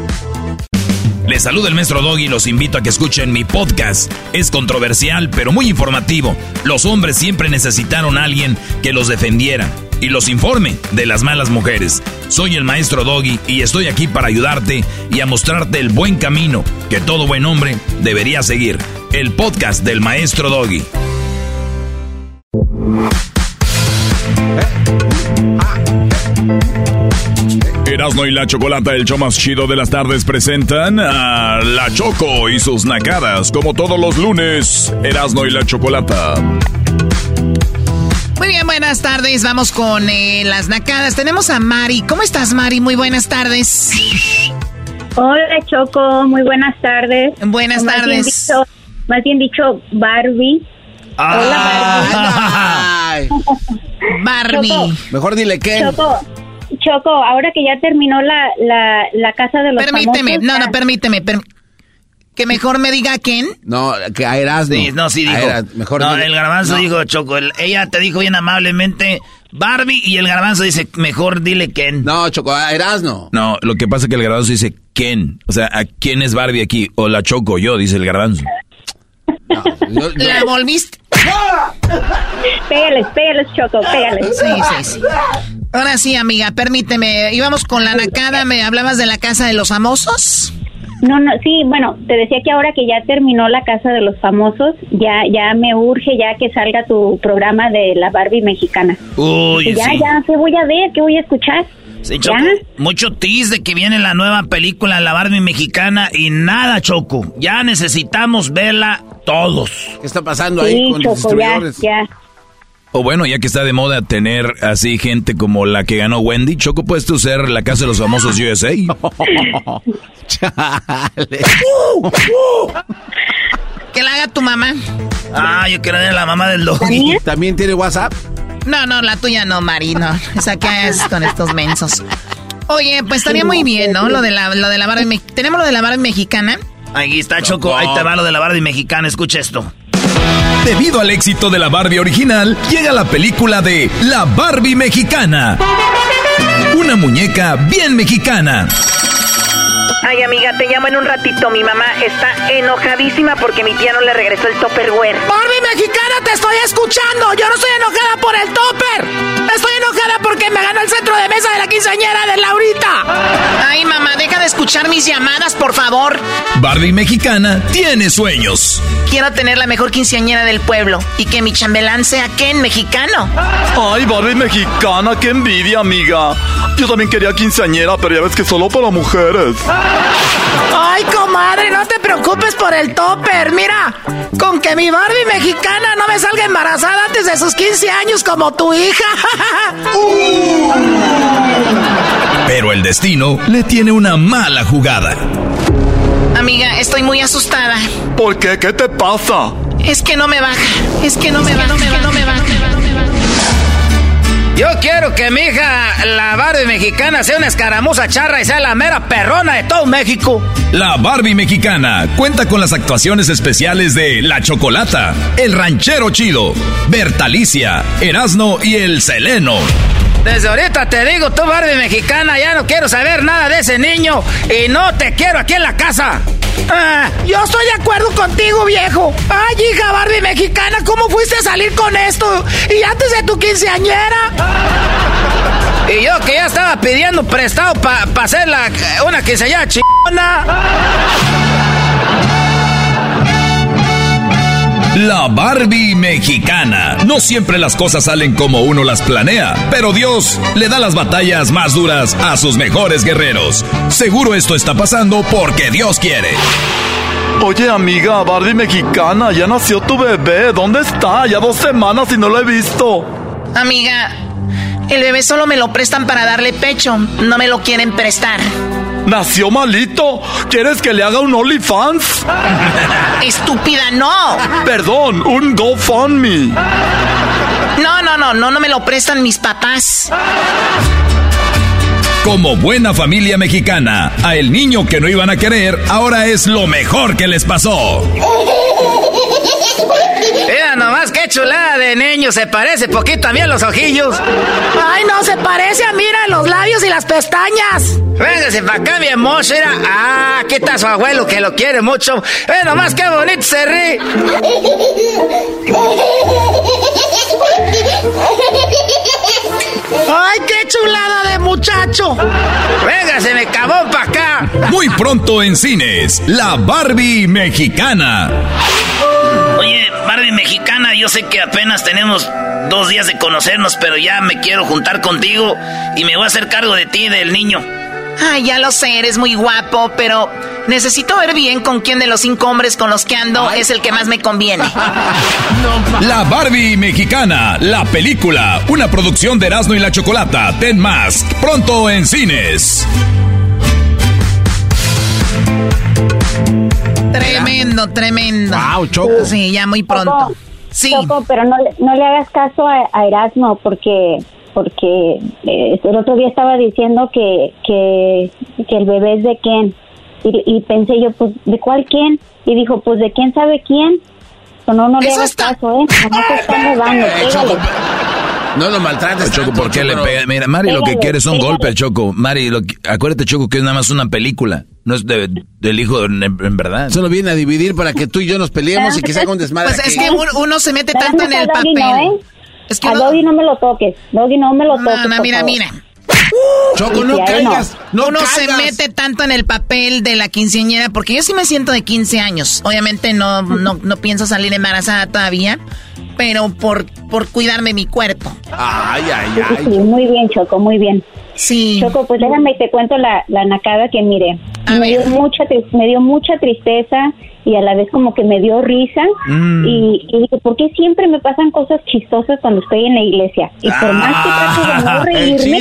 Les saluda el maestro Doggy y los invito a que escuchen mi podcast. Es controversial, pero muy informativo. Los hombres siempre necesitaron a alguien que los defendiera y los informe de las malas mujeres. Soy el maestro Doggy y estoy aquí para ayudarte y a mostrarte el buen camino que todo buen hombre debería seguir. El podcast del maestro Doggy. Erasmo y la Chocolata, el show más chido de las tardes, presentan a La Choco y sus nacadas, como todos los lunes. Erasmo y la Chocolata. Muy bien, buenas tardes. Vamos con eh, las nacadas. Tenemos a Mari. ¿Cómo estás, Mari? Muy buenas tardes. Hola, Choco. Muy buenas tardes. Buenas Más bien tardes. dicho- más bien dicho, Barbie. Ay. Barbie. Choco. Mejor dile que. Choco, Choco, ahora que ya terminó la, la, la casa de los Permíteme, famosos, no, no, permíteme. per- que mejor me diga quién. No, que a Erasmo. Sí, no, sí dijo. A Eras- mejor no, el garbanzo No. dijo, Choco, el- ella te dijo bien amablemente Barbie y el garbanzo dice, mejor dile Ken. No, Choco, a Erasmo. No, lo que pasa es que el garbanzo dice ¿quién? O sea, ¿a quién es Barbie aquí? O la choco yo, dice el garbanzo. La volviste. Pégales, pégales, Choco, pégales. Sí, sí, sí. Ahora sí, amiga, permíteme. Íbamos con la nacada. ¿Me hablabas de la casa de los famosos? No, no, sí, bueno, te decía que ahora que ya terminó la casa de los famosos, ya, ya me urge ya que salga tu programa de la Barbie mexicana. Uy, ya, sí. ya, ¿qué voy a ver? ¿Qué voy a escuchar? Sí, Choco, ¿Ya? mucho tease de que viene la nueva película La Barbie Mexicana y nada, Choco. Ya necesitamos verla todos. ¿Qué está pasando ahí Sí, con los Choco, ya, distribuidores? ya. O bueno, ya que está de moda tener así gente como la que ganó Wendy, Choco, puedes tú ser la casa de los famosos USA. Que la haga tu mamá. Ah, yo quiero ver la mamá del doggy. ¿También tiene WhatsApp? No, no, la tuya no, Mari, no. Esa que es con estos mensos. Oye, pues estaría muy bien, ¿no? Lo de la, lo de la me- ¿Tenemos lo de la Barbie mexicana? Ahí está, Choco. Ahí te va lo de la Barbie Mexicana. Escucha esto. Debido al éxito de la Barbie original, llega la película de La Barbie Mexicana. Una muñeca bien mexicana. Ay, amiga, te llamo en un ratito. Mi mamá está enojadísima porque mi tía no le regresó el Tupperware. Barbie mexicana, te estoy escuchando. Yo no estoy enojada por escuchar mis llamadas, por favor. Barbie Mexicana tiene sueños. Quiero tener la mejor quinceañera del pueblo y que mi chambelán sea Ken mexicano. Ay, Barbie mexicana, qué envidia, amiga. Yo también quería quinceañera, pero ya ves que solo para mujeres. Ay, comadre, no te preocupes por el topper. Mira, con que mi Barbie mexicana no me salga embarazada antes de sus 15 años como tu hija. Pero el destino le tiene una mala jugada. Amiga, estoy muy asustada. ¿Por qué? ¿Qué te pasa? Es que no me baja. Es que no me baja. Es que no me baja. Yo quiero que mi hija, la Barbie Mexicana, sea una escaramuza charra y sea la mera perrona de todo México. La Barbie Mexicana cuenta con las actuaciones especiales de La Chocolata, El Ranchero Chido, Bertalicia, Erasno y El Seleno. Desde ahorita te digo, tú Barbie Mexicana, ya no quiero saber nada de ese niño y no te quiero aquí en la casa. Ah, yo estoy de acuerdo contigo, viejo. Ay, hija Barbie mexicana, ¿cómo fuiste a salir con esto? Y antes de tu quinceañera. Y yo que ya estaba pidiendo prestado para hacer la, una llama chingona. La Barbie Mexicana. No siempre las cosas salen como uno las planea, pero Dios le da las batallas más duras a sus mejores guerreros. Seguro esto está pasando porque Dios quiere. Oye, amiga, Barbie mexicana, ya nació tu bebé. ¿Dónde está? Ya dos semanas y no lo he visto. Amiga, el bebé solo me lo prestan para darle pecho. No me lo quieren prestar. Nació malito. ¿Quieres que le haga un OnlyFans? Estúpida, no. Perdón, un GoFundMe. No, no, no, no, no me lo prestan mis papás. Como buena familia mexicana, a el niño que no iban a querer ahora es lo mejor que les pasó. Qué chulada de niño. Se parece poquito a mí a los ojillos. Ay, no, se parece a mira los labios y las pestañas. Véngase para acá, mi amor. Era, ah, aquí está su abuelo que lo quiere mucho. Ve nomás qué bonito se ríe. ¡Ay, qué chulada de muchacho! Véngase, me cabó para acá. Muy pronto en cines, la Barbie mexicana. Oye, Barbie mexicana, yo sé que apenas tenemos dos días de conocernos, pero ya me quiero juntar contigo y me voy a hacer cargo de ti, del niño. Ay, ya lo sé, eres muy guapo, pero necesito ver bien con quién de los cinco hombres con los que ando es el que más me conviene. La Barbie mexicana, la película, una producción de Erasmo y la Chocolata, Ten Mask, pronto en cines. Tremendo, tremendo. Wow, Choco. Sí, ya muy pronto. Sí. Choco, pero no, le- no le hagas caso a, a Erasmo porque porque eh, el otro día estaba diciendo que, que, que el bebé es de quién. Y, y pensé yo, pues, ¿de cuál quién? Y dijo, pues, ¿de quién sabe quién? Pero no, no le hagas caso, ¿eh? Nomás te está pégale. No lo maltrates. Choco, ¿por qué le pega? Mira, Mari lo que quiere son pégale. golpes, Choco. Mari, lo que- acuérdate, Choco, que es nada más una película. No es de- del hijo en, en verdad. Solo viene a dividir para que tú y yo nos peleemos y que se haga un desmadre. Pues es que uno, uno se mete tanto en el papel. no, ¿eh? Es que a uno- Doggy no me lo toques. Doggy no me lo toques. No, no, mira, favor. mira. Choco, no Sí, no. caigas. No uno se mete tanto en el papel de la quinceañera, porque yo sí me siento de 15 años. Obviamente no, no, no pienso salir embarazada todavía, pero por, por cuidarme mi cuerpo. Ay, ay, Sí, ay. muy bien, Choco, muy bien. Sí. Choco, pues déjame y te cuento la, la nacada que mire. A me ver. dio mucha me dio mucha tristeza y a la vez como que me dio risa Mm. y, y dije, ¿por qué siempre me pasan cosas chistosas cuando estoy en la iglesia? Y por más que trato de no Ah, reírme,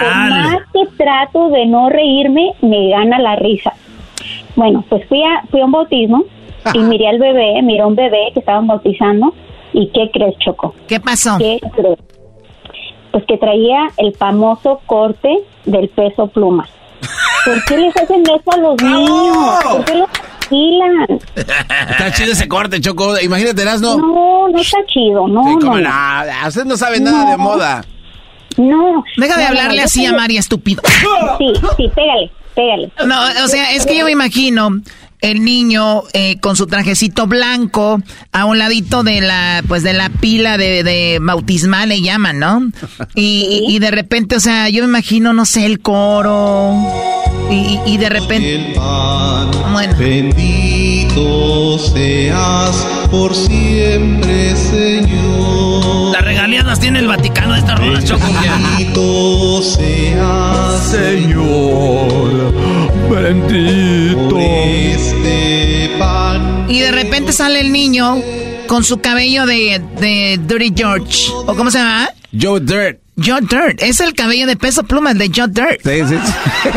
por más que trato de no reírme, me gana la risa. Bueno, pues fui a, fui a un bautismo y miré al bebé, miré a un bebé que estaban bautizando y ¿qué crees, Choco? ¿Qué pasó? ¿Qué crees? Pues que traía el famoso corte del peso pluma. ¿Por qué les hacen eso a los niños? ¿Por qué los vacilan? Está chido ese corte, Choco. Imagínate, Erasno. No, no está chido, no, Sí, no. cómo no. no. Usted no sabe nada de No. moda. No. Deja de No, no, hablarle no, así a María, estúpido. Sí, sí, pégale, pégale. No, o sea, es que yo me imagino el niño eh, con su trajecito blanco a un ladito de la, pues de la pila de, de bautismal le llaman, ¿no? Y, y- y de repente, o sea, yo me imagino, no sé, el coro y, y- de repente, bueno, Bendito seas por siempre, Señor. Las regalías las tiene el Vaticano de estas rolas, Choco. Bendito seas, Señor, bendito. Este pan. y de repente sale el niño con su cabello de, de Dirty George, o cómo se llama? Joe Dirt. Joe Dirt, es el cabello de peso pluma de Joe Dirt. Sí, sí, sí.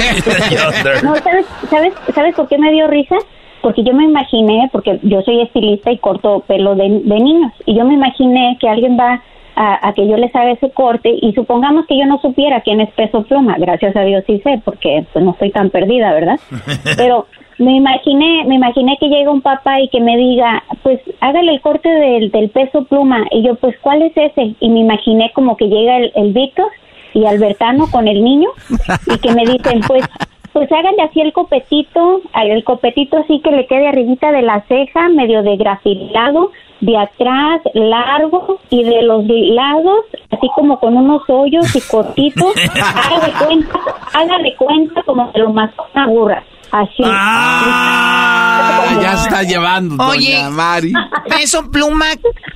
No, ¿sabes, sabes, ¿sabes por qué me dio risa? Porque yo me imaginé, porque yo soy estilista y corto pelo de, de niños, y yo me imaginé que alguien va a, a que yo les haga ese corte y supongamos que yo no supiera quién es peso pluma, gracias a Dios sí sé, porque pues no estoy tan perdida, ¿verdad? Pero me imaginé, me imaginé que llega un papá y que me diga, pues hágale el corte del, del peso pluma, y yo pues ¿cuál es ese? Y me imaginé como que llega el, el Víctor y Albertano con el niño y que me dicen pues pues háganle así el copetito, el copetito así que le quede arribita de la ceja, medio de grafilado, de atrás largo y de los lados así como con unos hoyos y cortitos, hágale cuenta, hágale cuenta como de lo más una burra, así. Ah, ya se está llevando, Oye, doña Mari. peso pluma,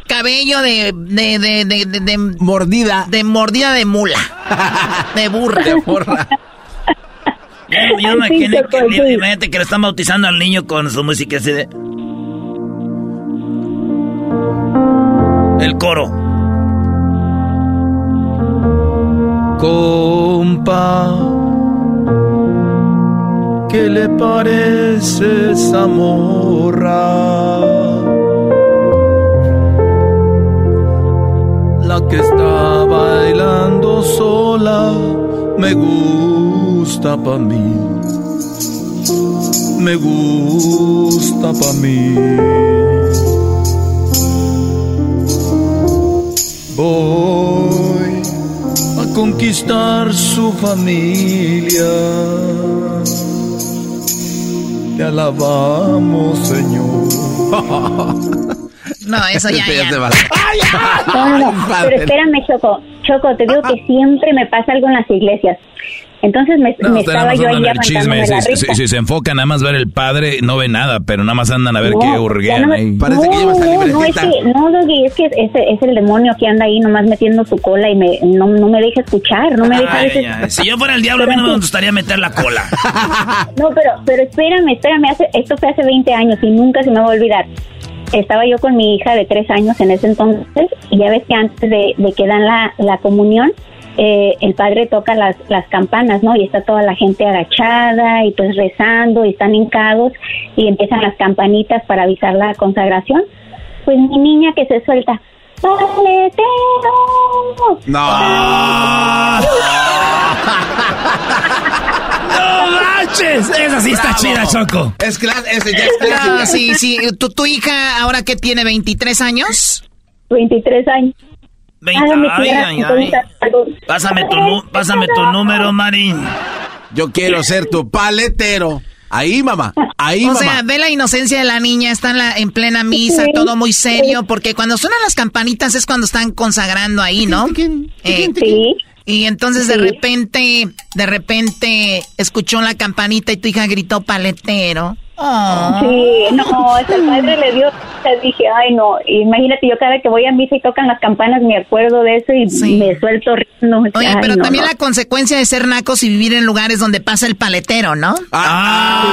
cabello de, de, de, de, de- de- Mordida. de mordida de mula, de burra. De porra. Yo, yo me que, imagínate que le están bautizando al niño con su música así de... El coro. Compa, ¿qué le parece esa morra? La que está bailando sola me gusta pa' mí. Me gusta pa' mí. Voy a conquistar su familia. Te alabamos, Señor. No, eso ya, ya. No, no, no, pero espérame, Choco. Choco, te digo que siempre me pasa algo en las iglesias. Entonces me, No, me estaba nada más yo ahí chisme. Si, la si- risa. si se enfocan nada más ver el padre, no ven nada, pero nada más andan a ver No, qué hurguean no ahí. no, no, es que, no, Doggy, es que ese es el demonio que anda ahí nomás metiendo su cola y me, no, no me deja escuchar, no me deja Ay, veces- Si yo fuera el diablo, a mí no me gustaría meter la cola. No, pero, pero espérame, espérame, hace, esto fue hace 20 años y nunca se me va a olvidar. Estaba yo con mi hija de 3 años en ese entonces y ya ves que antes de, de que dan la, la comunión, eh, el padre toca las, las campanas, ¿no? Y está toda la gente agachada y pues rezando y están hincados y empiezan las campanitas para avisar la consagración. Pues mi niña que se suelta, ¡Paletero! ¡No manches! Esa sí está Bravo. chida, Choco. Es ese ya es No, clásica. sí, sí. ¿Tu, tu hija ahora que tiene 23 años? 23 años. Veinte- Hágame ay, Pásame tu, pásame tu número, Mari. Yo quiero ser tu paletero. Ahí, mamá. Ahí, o mamá. sea, ve la inocencia de la niña, está en, la, en plena misa, Sí. todo muy serio, porque cuando suenan las campanitas es cuando están consagrando ahí, ¿no? Eh, Sí. Y entonces de repente, de repente escuchó la campanita y tu hija gritó paletero. Oh. Sí, no, es el padre le dio, dije, ay no, imagínate, yo cada vez que voy a misa y tocan las campanas me acuerdo de eso y me suelto riendo. Oye, Ay, pero no, también no. la consecuencia de ser nacos y vivir en lugares donde pasa el paletero, ¿no? Ah,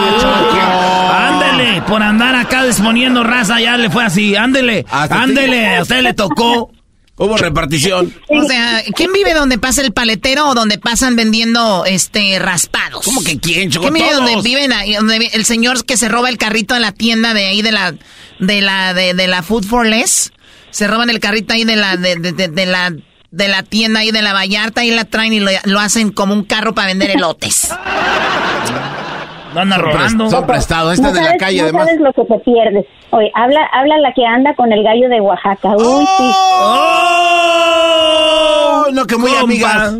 ándele, por andar acá disponiendo raza, ya le fue así. Ándele, ándele, a usted le tocó. Hubo repartición. O sea, ¿quién vive donde pasa el paletero o donde pasan vendiendo este raspados? ¿Cómo que quién, Choco? ¿Quién vive Todos. donde viven ahí, donde el señor que se roba el carrito en la tienda de ahí de la de la de, de la Food for Less? Se roban el carrito ahí de la de, de- de- de la de la tienda ahí de la Vallarta y la traen y lo, lo hacen como un carro para vender elotes. Pres- robando. son prestados. Esta no es de la calle, no además. sabes lo que te pierdes. Oye, habla, habla la que anda con el gallo de Oaxaca. Uy, sí. ¡Oh! No, que muy amigas.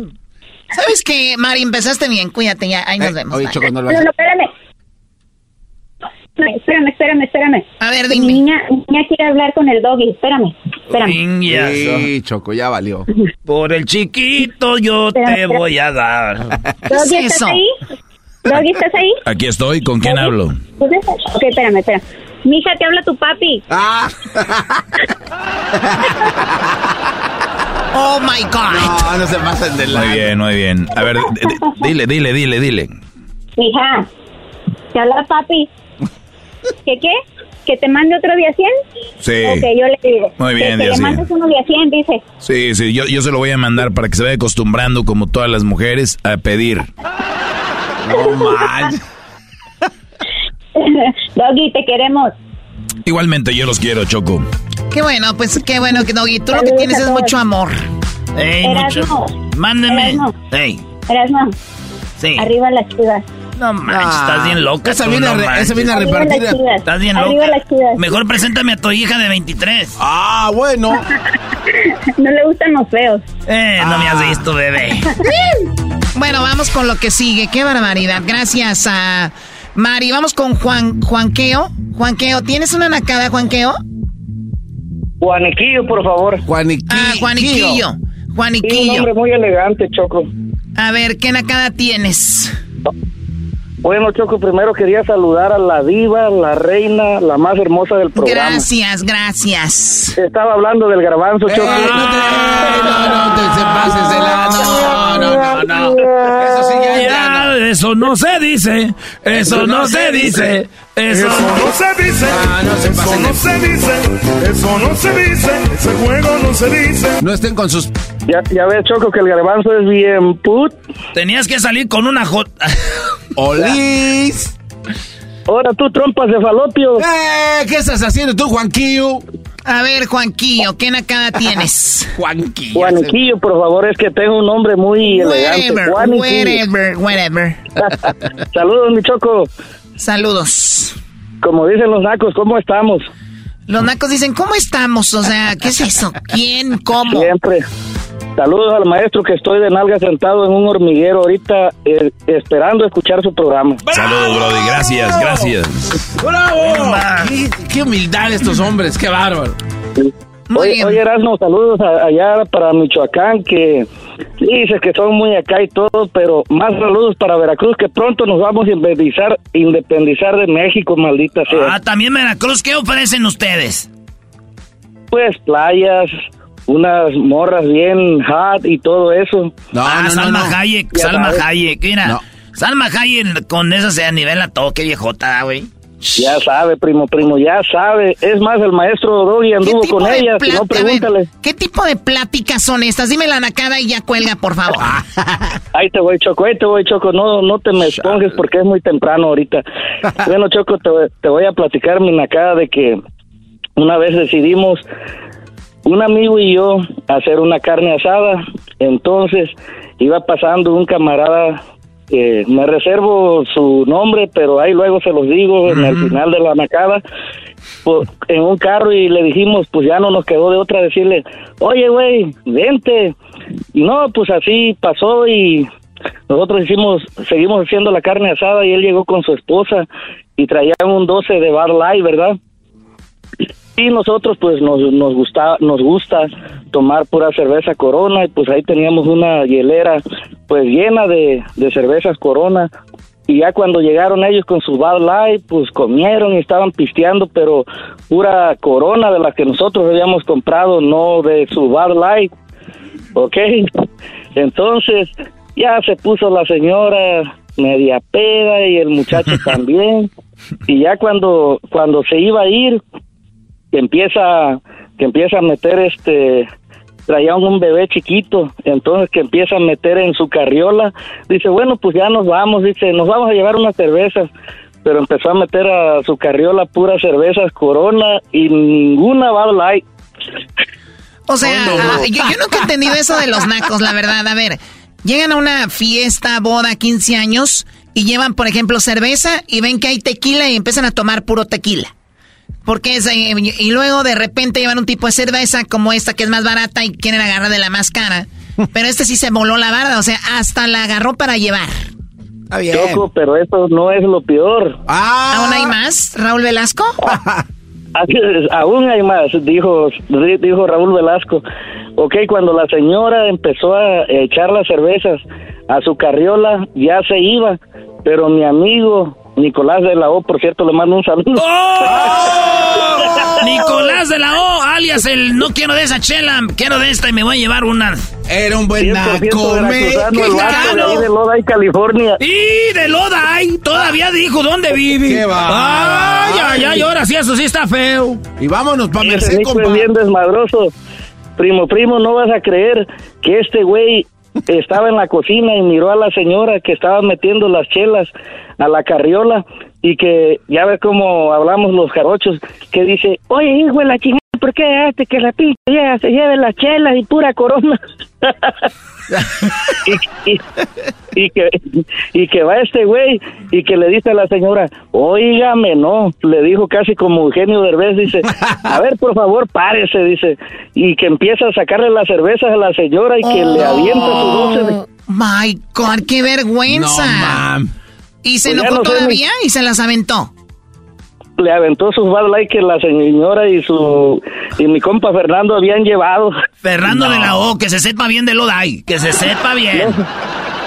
¿Sabes qué, Mari? Empezaste bien, cuídate ya, ahí nos Eh, vemos. oye. Choco, no lo No, espérame. Espérame, espérame, espérame. A ver, Mi dime. niña, mi niña quiere hablar con el doggy. Espérame, espérame. Sí, Choco, ya valió. Por el chiquito yo te voy a dar. Doggy, ¿estás ahí? Doggy, ¿estás ahí? Aquí estoy, ¿con quién hablo? Ok, espérame, espérame. Mija, te habla tu papi. Ah. Oh my God. No, no se pasen de la. Muy bien, muy bien. A ver, dile, dile, dile, dile. Mija, te habla papi. ¿Qué qué? ¿Que te mande otro día 100? Sí. Ok, yo le digo. Muy bien, Que, que le 100. mandes uno día 100, dice. Sí, sí, yo, yo se lo voy a mandar para que se vaya acostumbrando, como todas las mujeres, a pedir. No manches. Doggy, te queremos. Igualmente, yo los quiero, Choco. Qué bueno, pues qué bueno que Doggy, tú lo que tienes es mucho amor. Ey, mucho. Erasmo. Mándeme. Erasmo. Ey, Erasmo, sí. arriba las chivas. No manches, estás bien loca. Esa tú, viene, no a esa viene a repartir. Estás bien Arriba loca. Mejor preséntame a tu hija de 23. Ah, bueno. No le gustan los feos. Eh, no me has Ah. visto, bebé. Bueno, vamos con lo que sigue. Qué barbaridad. Gracias a Mari. Vamos con Juan Juanqueo. Juanqueo, ¿tienes una nacada, Juanqueo? Juaniquillo, por favor. Juaniquillo. Ah, Juaniquillo. Sí, un Juaniquillo. nombre muy elegante, Choco. A ver, ¿qué nacada tienes? Bueno, Choco, primero quería saludar a la diva, la reina, la más hermosa del programa. Gracias, gracias. Estaba hablando del garbanzo, Eh, Choco. no, te, no, no te se pases de la. No, no, no, no. Eso sí ya Ya, grano. eso no se dice. Eso no se dice. Eso no se dice. Ah, no se Eso no se dice. Eso no se dice. Ese juego no se dice. No estén con sus. Ya, ya ves, Choco, que el garbanzo es bien put. Tenías que salir con una J. Olis. Ahora tú trompas de falopio. Eh, ¿Qué estás haciendo tú, Juanquillo? A ver, Juanquillo, ¿qué nacada tienes? Juanquillo. Juaniquillo, por favor, es que tengo un nombre muy elegante. Whatever, whatever, whatever. Saludos, mi Choco. Saludos. Como dicen los nacos, ¿cómo estamos? Los nacos dicen, ¿cómo estamos? O sea, ¿qué es eso? ¿Quién? ¿Cómo? Siempre. Saludos al maestro que estoy de nalga sentado en un hormiguero ahorita eh, esperando escuchar su programa. Saludos, Brody. Gracias, gracias. ¡Bravo! ¿Qué, qué humildad estos hombres, qué bárbaro. Oye, oye, Erasmo, saludos a- allá para Michoacán, que dices que son muy acá y todo, pero más saludos para Veracruz, que pronto nos vamos a independizar, independizar de México, maldita sea. Ah, también Veracruz, ¿qué ofrecen ustedes? Pues playas, unas morras bien hot y todo eso. ah, Salma Hayek, Ya Salma sabes. Hayek, mira. Salma Hayek con esa se nivela todo, qué viejota, güey. Ya sabe, primo, primo, ya sabe. Es más, el maestro Doggy anduvo con ella, si no, ver, pregúntale. ¿Qué tipo de pláticas son estas? Dime la nacada y ya cuelga, por favor. Ahí te voy, Choco, ahí te voy, Choco. No, no te me esponjes porque es muy temprano ahorita. bueno, Choco, te, te voy a platicar mi nacada de que una vez decidimos, un amigo y yo, hacer una carne asada. Entonces, iba pasando un camarada, eh, me reservo su nombre, pero ahí luego se los digo en el final de la nacada. po- en un carro y le dijimos, pues ya no nos quedó de otra decirle, oye, güey, vente. Y no, pues así pasó y nosotros hicimos, seguimos haciendo la carne asada y él llegó con su esposa y traían un 12 de Bar Light, ¿verdad? Y nosotros pues nos, nos gusta nos gusta tomar pura cerveza Corona y pues ahí teníamos una hielera pues llena de, de cervezas Corona. Y ya cuando llegaron ellos con su Bud Light pues comieron y estaban pisteando pero pura Corona de la que nosotros habíamos comprado no de su Bud Light. ¿ok? Entonces ya se puso la señora media peda y el muchacho también. Y ya cuando cuando se iba a ir que empieza que empieza a meter este traía un bebé chiquito entonces que empieza a meter en su carriola dice bueno pues ya nos vamos dice nos vamos a llevar unas cervezas pero empezó a meter a su carriola puras cervezas Corona y ninguna Bud Light O sea, ah, yo, yo nunca he entendido eso de los nacos, la verdad. A ver, llegan a una fiesta, boda, 15 años y llevan, por ejemplo, cerveza y ven que hay tequila y empiezan a tomar puro tequila. Porque es, eh, y luego de repente llevan un tipo de cerveza como esta que es más barata y quieren agarrar de la más cara. Pero este sí se voló la barda, o sea, hasta la agarró para llevar. Choco, pero eso no es lo peor ¿Aún hay más, Raúl Velasco? Aún hay más, dijo, dijo Raúl Velasco. Ok, cuando la señora empezó a echar las cervezas a su carriola, ya se iba, pero mi amigo Nicolás de la O, por cierto, le mando un saludo. Nicolás de la O, alias el no quiero de esa chela, quiero de esta y me voy a llevar una. Era un buen 100% naco, me- veracruzano, el vato de Lodi, California. Y de Lodi, todavía dijo dónde vive. Qué va. Ay, ay, ay, ahora sí, eso sí está feo. Y vámonos pa' Ese Merced, compa. bien desmadroso. Primo, primo, no vas a creer que este güey estaba en la cocina y miró a la señora que estaba metiendo las chelas a la carriola y que ya ves cómo hablamos los jarochos, que dice, oye, hijo de la chingada, ¿por qué dejaste que la pinche vieja se lleve las chelas y pura corona? y, y- y que y que va este güey y que le dice a la señora, oígame, no, le dijo casi como Eugenio Derbez, dice, a ver, por favor, párese, dice, y que empieza a sacarle las cervezas a la señora y que le avienta su dulce de... Oh, My God, qué vergüenza. No. ¿Y se Pues enojó no sé, todavía y se las aventó? Le aventó sus Bud Light que la señora y su y mi compa Fernando habían llevado. Fernando de la O, que se sepa bien de Lodi, que se sepa bien.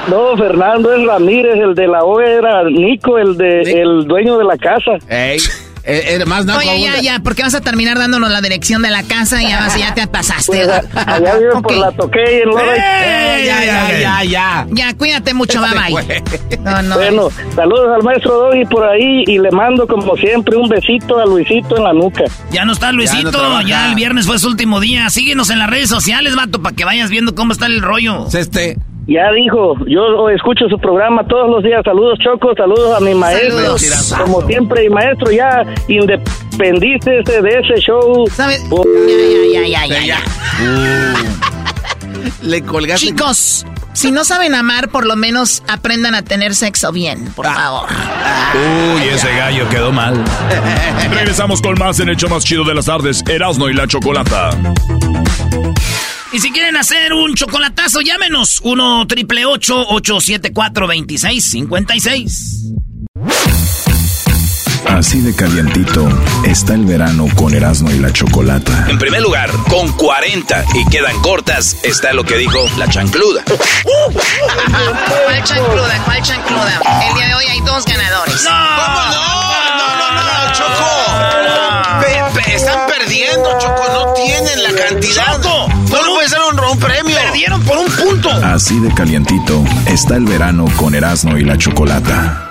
No, Fernando es Ramírez, el de la O era Nico, el de el dueño de la casa. Ey, eh, era más naco Oye, ya, de- ya, porque vas a terminar dándonos la dirección de la casa y ya, vas- ya te pasaste. Pues, allá viven por la toqué y. Eh, ya, ya, ya, ya. Ya, cuídate mucho, bye bye. No, no. Bueno, saludos al maestro Doggy por ahí y le mando como siempre un besito a Luisito en la nuca. Ya no está Luisito, Ya no trabaja. ya el viernes fue su último día. Síguenos en las redes sociales, vato, para que vayas viendo cómo está el rollo. Es Este. Ya dijo, yo escucho su programa todos los días. Saludos, Choco, saludos a mi maestro. Saludos. Como siempre, y maestro, ya independícese de ese show. ¿Sabes? Oh, Ya, ya, ya, ya, ya, ya. Le colgaste. Chicos, Si no saben amar, por lo menos aprendan a tener sexo bien, por Ah. favor. Uy, ese gallo quedó mal. Regresamos con más en el show más chido de las tardes, Erasmo y la Chocolata. Y si quieren hacer un chocolatazo, llámenos 1 triple 874 2656. Así de calientito está el verano con Erasmo y la Chocolata. En primer lugar, con 40 y quedan cortas, está lo que dijo la chancluda. ¿Cuál chancluda? ¿Cuál chancluda? El día de hoy hay dos ganadores. ¿Cómo no? No, no, no, no, Choco. Están perdiendo, Choco. No tienen la cantidad. Choco, no por un- puede ser un, un premio. Perdieron por un punto. Así de calientito está el verano con Erasmo y la Chocolata.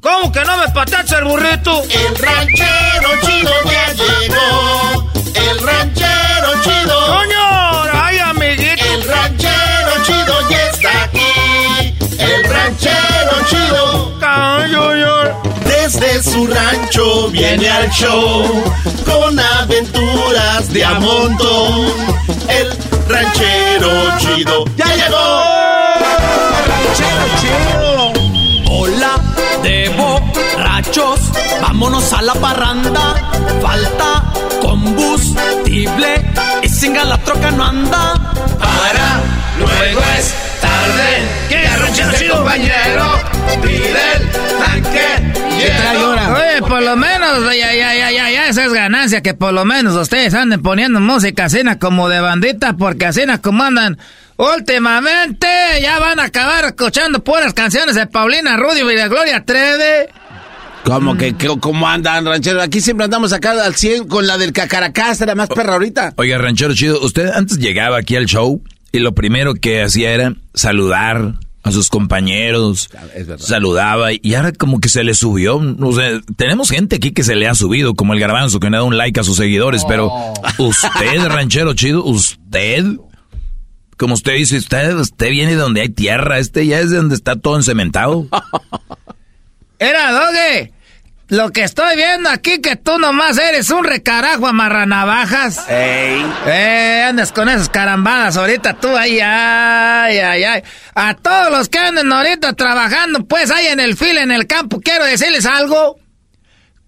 ¿Cómo que no me patacha el burrito? El ranchero chido ya llegó. El ranchero chido. ¡Coño! Su rancho viene al show con aventuras de a montón. El ranchero chido ya llegó. Hola de borrachos, vámonos a la parranda. Falta combustible y sin la troca no anda. Para luego es tarde. ¿Qué, ranchero chido? compañero pide Oye, por lo menos, ya, ya, ya, ya, ya, esa es ganancia, que por lo menos ustedes anden poniendo música así na como de bandita, porque así na como andan últimamente, ya van a acabar escuchando puras canciones de Paulina Rubio y de Gloria Trevi. ¿Cómo que, que- cómo andan, ranchero? Aquí siempre andamos acá al 100 con la del cacaracás, era más perra ahorita. Oiga, ranchero chido, usted antes llegaba aquí al show y lo primero que hacía era saludar a sus compañeros, saludaba y ahora como que se le subió, no sé, tenemos gente aquí que se le ha subido, como el garbanzo que le da un like a sus seguidores, pero usted, ranchero chido, usted, como usted dice, usted, usted viene de donde hay tierra, este ya es de donde está todo encementado. Era, Doge, lo que estoy viendo aquí que tú nomás eres un recarajo amarranavajas. Ey. Eh, andas con esas carambadas ahorita tú ahí, ay, ay, ay. A todos los que andan ahorita trabajando, pues ahí en el fil, en el campo, quiero decirles algo.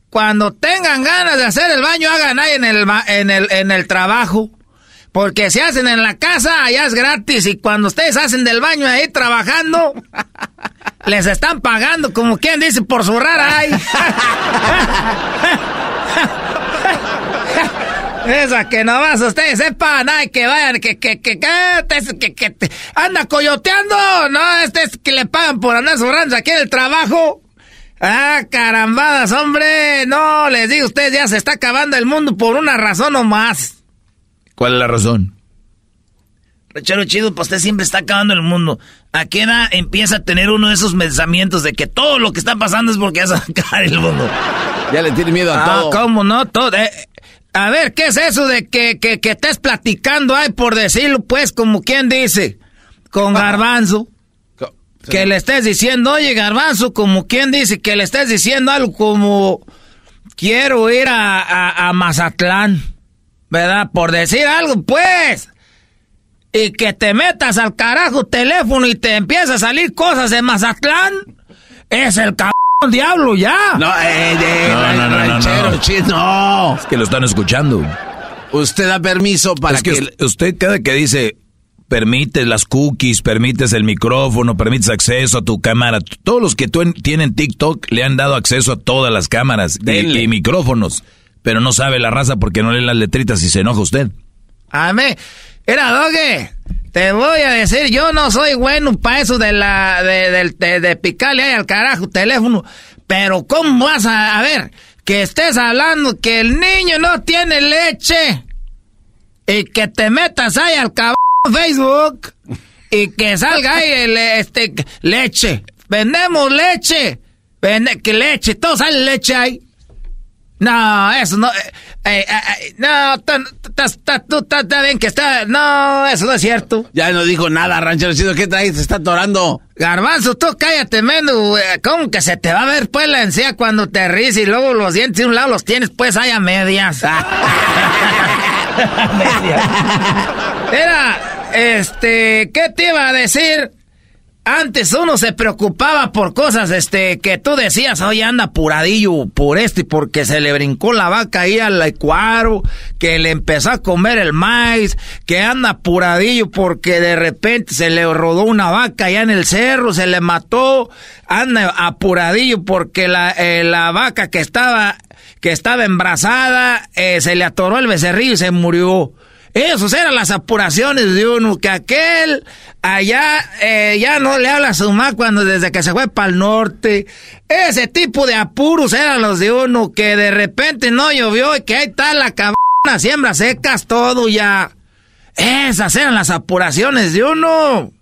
Cuando tengan ganas de hacer el baño, hagan ahí en el, en el, en el trabajo. Porque si hacen en la casa, allá es gratis. Y cuando ustedes hacen del baño ahí trabajando, les están pagando, como quien dice, por zurrar ahí. Esa que nomás ustedes sepan, ay, que vayan, que, que, que, que, que, que, que- que- anda coyoteando, no, este es que le pagan por andar zurrando aquí en el trabajo. Ah, carambadas, hombre, no, les digo, ustedes ya se está acabando el mundo por una razón o más. ¿Cuál es la razón? Ranchero chido, pues usted siempre está acabando el mundo. ¿A qué edad empieza a tener uno de esos pensamientos de que todo lo que está pasando es porque vas a acabar el mundo? Ya le tiene miedo a Ah, todo. ¿cómo no? Todo. eh, a ver, ¿qué es eso de que, que, que estés platicando, ay, por decirlo, pues, como quien dice, con garbanzo? Que le estés diciendo, oye, garbanzo, como quien dice, que le estés diciendo algo como, quiero ir a, a, a Mazatlán, ¿verdad? Por decir algo, pues. Y que te metas al carajo teléfono y te empieza a salir cosas de Mazatlán. Es el cabrón diablo ya. No, eh, eh, No, no, no, no, ranchero no. chido, no. Es que lo están escuchando. Usted da permiso para es que, que... us- usted cada que dice permites las cookies, permites el micrófono, permites acceso a tu cámara, todos los que tienen TikTok le han dado acceso a todas las cámaras y, y micrófonos, pero no sabe la raza porque no lee las letritas y se enoja usted. A mí, era Doge, te voy a decir, yo no soy bueno para eso de la, de, de picarle ahí al carajo teléfono, pero ¿cómo vas a, a ver, que estés hablando que el niño no tiene leche y que te metas ahí al cabrón Facebook y que salga ahí el, este, leche, vendemos leche, vende, que leche, todo sale leche ahí. No, eso no. eh, eh, eh, no, tas- ta- tú está bien que está. No, eso no es cierto. Ya no dijo nada, ranchero chido. ¿Qué traes? Se está atorando. Garbanzo, tú cállate, mendo. ¿Cómo que se te va a ver pues la encía cuando te ríes y luego los dientes de un lado los tienes pues ahí a medias? Mira, este, ¿qué te iba a decir? Antes uno se preocupaba por cosas, este, que tú decías, oye, anda apuradillo por este, porque se le brincó la vaca ahí al licuaro, que le empezó a comer el maíz, que anda apuradillo porque de repente se le rodó una vaca allá en el cerro, se le mató, anda apuradillo porque la, eh, la vaca que estaba, que estaba embarazada, eh, se le atoró el becerrillo y se murió. Esas eran las apuraciones de uno, que aquel allá eh, ya no le habla a su mamá cuando desde que se fue para el norte. Ese tipo de apuros eran los de uno, que de repente no llovió y que ahí está la cabrona, siembra secas, todo ya. Esas eran las apuraciones de uno.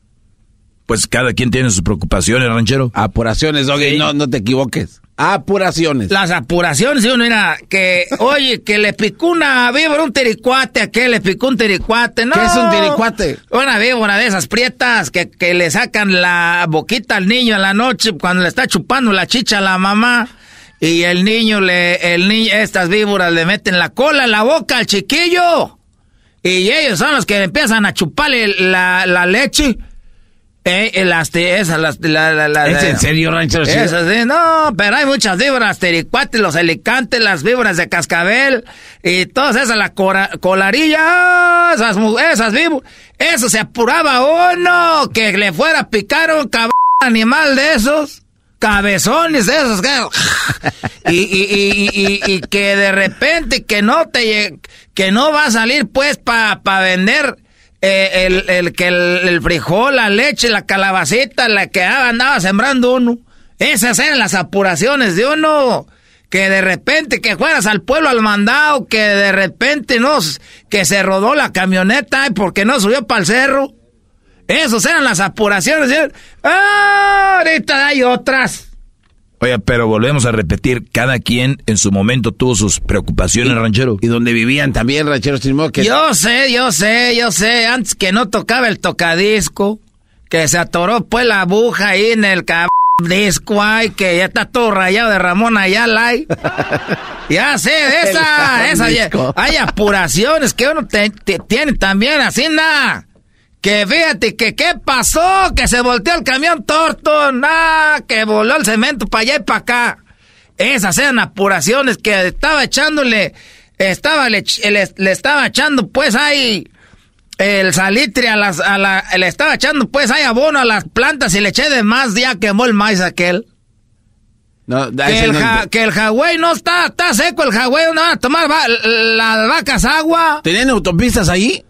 Pues cada quien tiene sus preocupaciones, ranchero. Apuraciones, oye, no, no te equivoques. Apuraciones. Las apuraciones, uno era que, oye, que le picó una víbora, un tiricuate, a que le picó un tiricuate, ¿no? ¿Qué es un tiricuate? Una víbora de esas prietas que, que le sacan la boquita al niño en la noche cuando le está chupando la chicha a la mamá. Y el niño le, el niño, estas víboras le meten la cola en la boca al chiquillo. Y ellos son los que empiezan a chuparle la, la leche. Eh, las, esas, las, la, la, la, ¿Es en serio, ranchero? Esas, sí, no, pero hay muchas víboras, tericuates, los alicantes, las víboras de cascabel, y todas esas, la cora, colarilla, esas, esas víboras, eso se apuraba uno, que le fuera a picar un cabrón animal de esos, cabezones de esos, y, y, y, y, y que de repente que no te, que no va a salir pues para pa vender, eh, el, el, que el, el, frijol, la leche, la calabacita, la que andaba sembrando uno. Esas eran las apuraciones de uno. Que de repente que fueras al pueblo al mandado, que de repente no, que se rodó la camioneta porque no subió para el cerro. Esas eran las apuraciones. ¡Ah! Ahorita hay otras. Oye, pero volvemos a repetir, cada quien en su momento tuvo sus preocupaciones, y, ranchero. Y donde vivían también, rancheros sin que... Yo sé, yo sé, yo sé, antes que no tocaba el tocadisco, que se atoró pues la aguja ahí en el cab... disco, ay, que ya está todo rayado de Ramón Ayala, ay. ya sé, esa, esa, hay apuraciones que uno te, te, tiene también, así nada. Que fíjate que qué pasó, que se volteó el camión Torton, ah, que voló el cemento para allá y para acá. Esas eran apuraciones que estaba echándole, estaba le, le, le estaba echando pues ahí el salitre a las, a la, le estaba echando pues ahí abono a las plantas y le eché de más ya quemó el maíz aquel. No, que, el ja, que el Hawái no está, está seco el Hawái, no van a tomar va, las vacas agua. ¿Tenían autopistas ahí?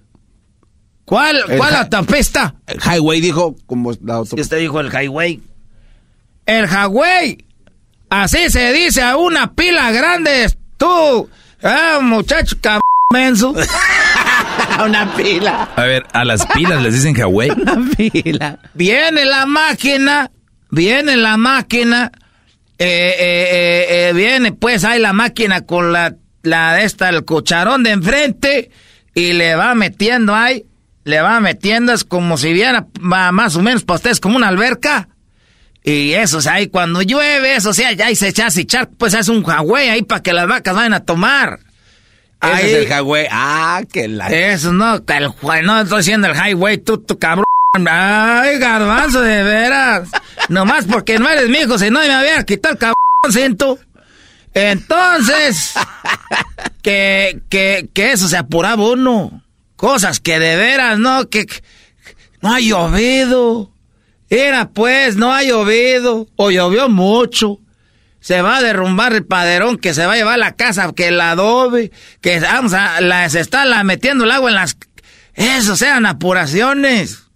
¿Cuál, cuál autopista? El highway dijo como la autopista. Este dijo el highway. El highway. Así se dice a una pila grande. Tú, ah, muchacho cabrón menso. una pila. A ver, a las pilas les dicen highway. una pila. Viene la máquina, viene la máquina, eh, eh, eh, viene pues ahí la máquina con la, la esta, el cucharón de enfrente y le va metiendo ahí le va metiendo, es como si viera más o menos para ustedes como una alberca. Y eso, o sea, ahí cuando llueve, eso, o sea, ya ahí se echa y echar, pues es un jagüey ahí para que las vacas vayan a tomar. Ese ahí, es el highway. Ah, que la. Eso, no, el, no estoy diciendo el highway, tú, tu cabrón. Ay, garbanzo, de veras. Nomás porque no eres mi hijo, si no me había quitado el cabrón, siento. Entonces, que, que, que eso se apuraba uno. Cosas que de veras, ¿no? Que, que no ha llovido. Era pues, no ha llovido. O llovió mucho. Se va a derrumbar el paderón que se va a llevar la casa, que el adobe, que vamos a, la, se está la, metiendo el agua en las... Eso sean apuraciones.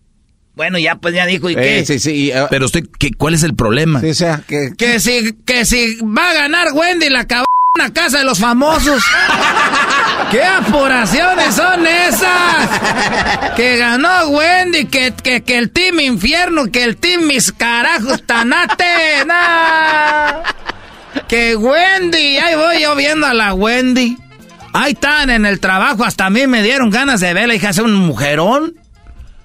Bueno, ya pues ya dijo, ¿y qué? Eh, sí, sí, uh, Pero usted, ¿qué, ¿cuál es el problema? Sí, o sea, que... Que si, que si va a ganar Wendy la cabrona casa de los famosos. ¿Qué apuraciones son esas? Que ganó Wendy, que, que, que el Team Infierno, que el Team Mis Carajos Tanate. Nah. Que Wendy, ahí voy yo viendo a la Wendy. Ahí están en el trabajo, hasta a mí me dieron ganas de verla, hija, hace un mujerón.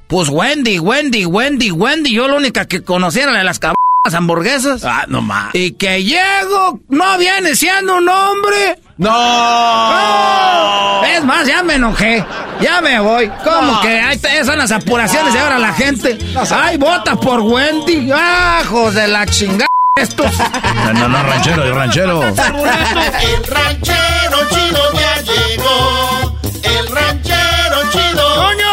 Pues Wendy, Wendy, Wendy, Wendy, yo la única que conociera de las cabronas hamburguesas. Ah, no más. Y que llego, no viene siendo un hombre. ¡No! Es más, ya me enojé. Ya me voy. ¿Cómo que hay son las apuraciones y ahora la gente? ¡Ay, vota por Wendy! ¡Ajos de la chingada! Estos. No, no, no, ranchero, el ranchero. El ranchero chido ya llegó. El ranchero chido. ¡Coño!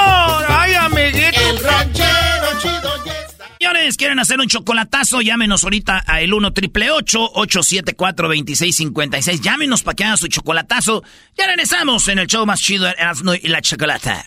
¿Quieren hacer un chocolatazo? Llámenos ahorita a el 1 triple 874 2656. Llámenos para que hagan su chocolatazo. Ya regresamos en el show más chido, Erasmo y la Chocolata.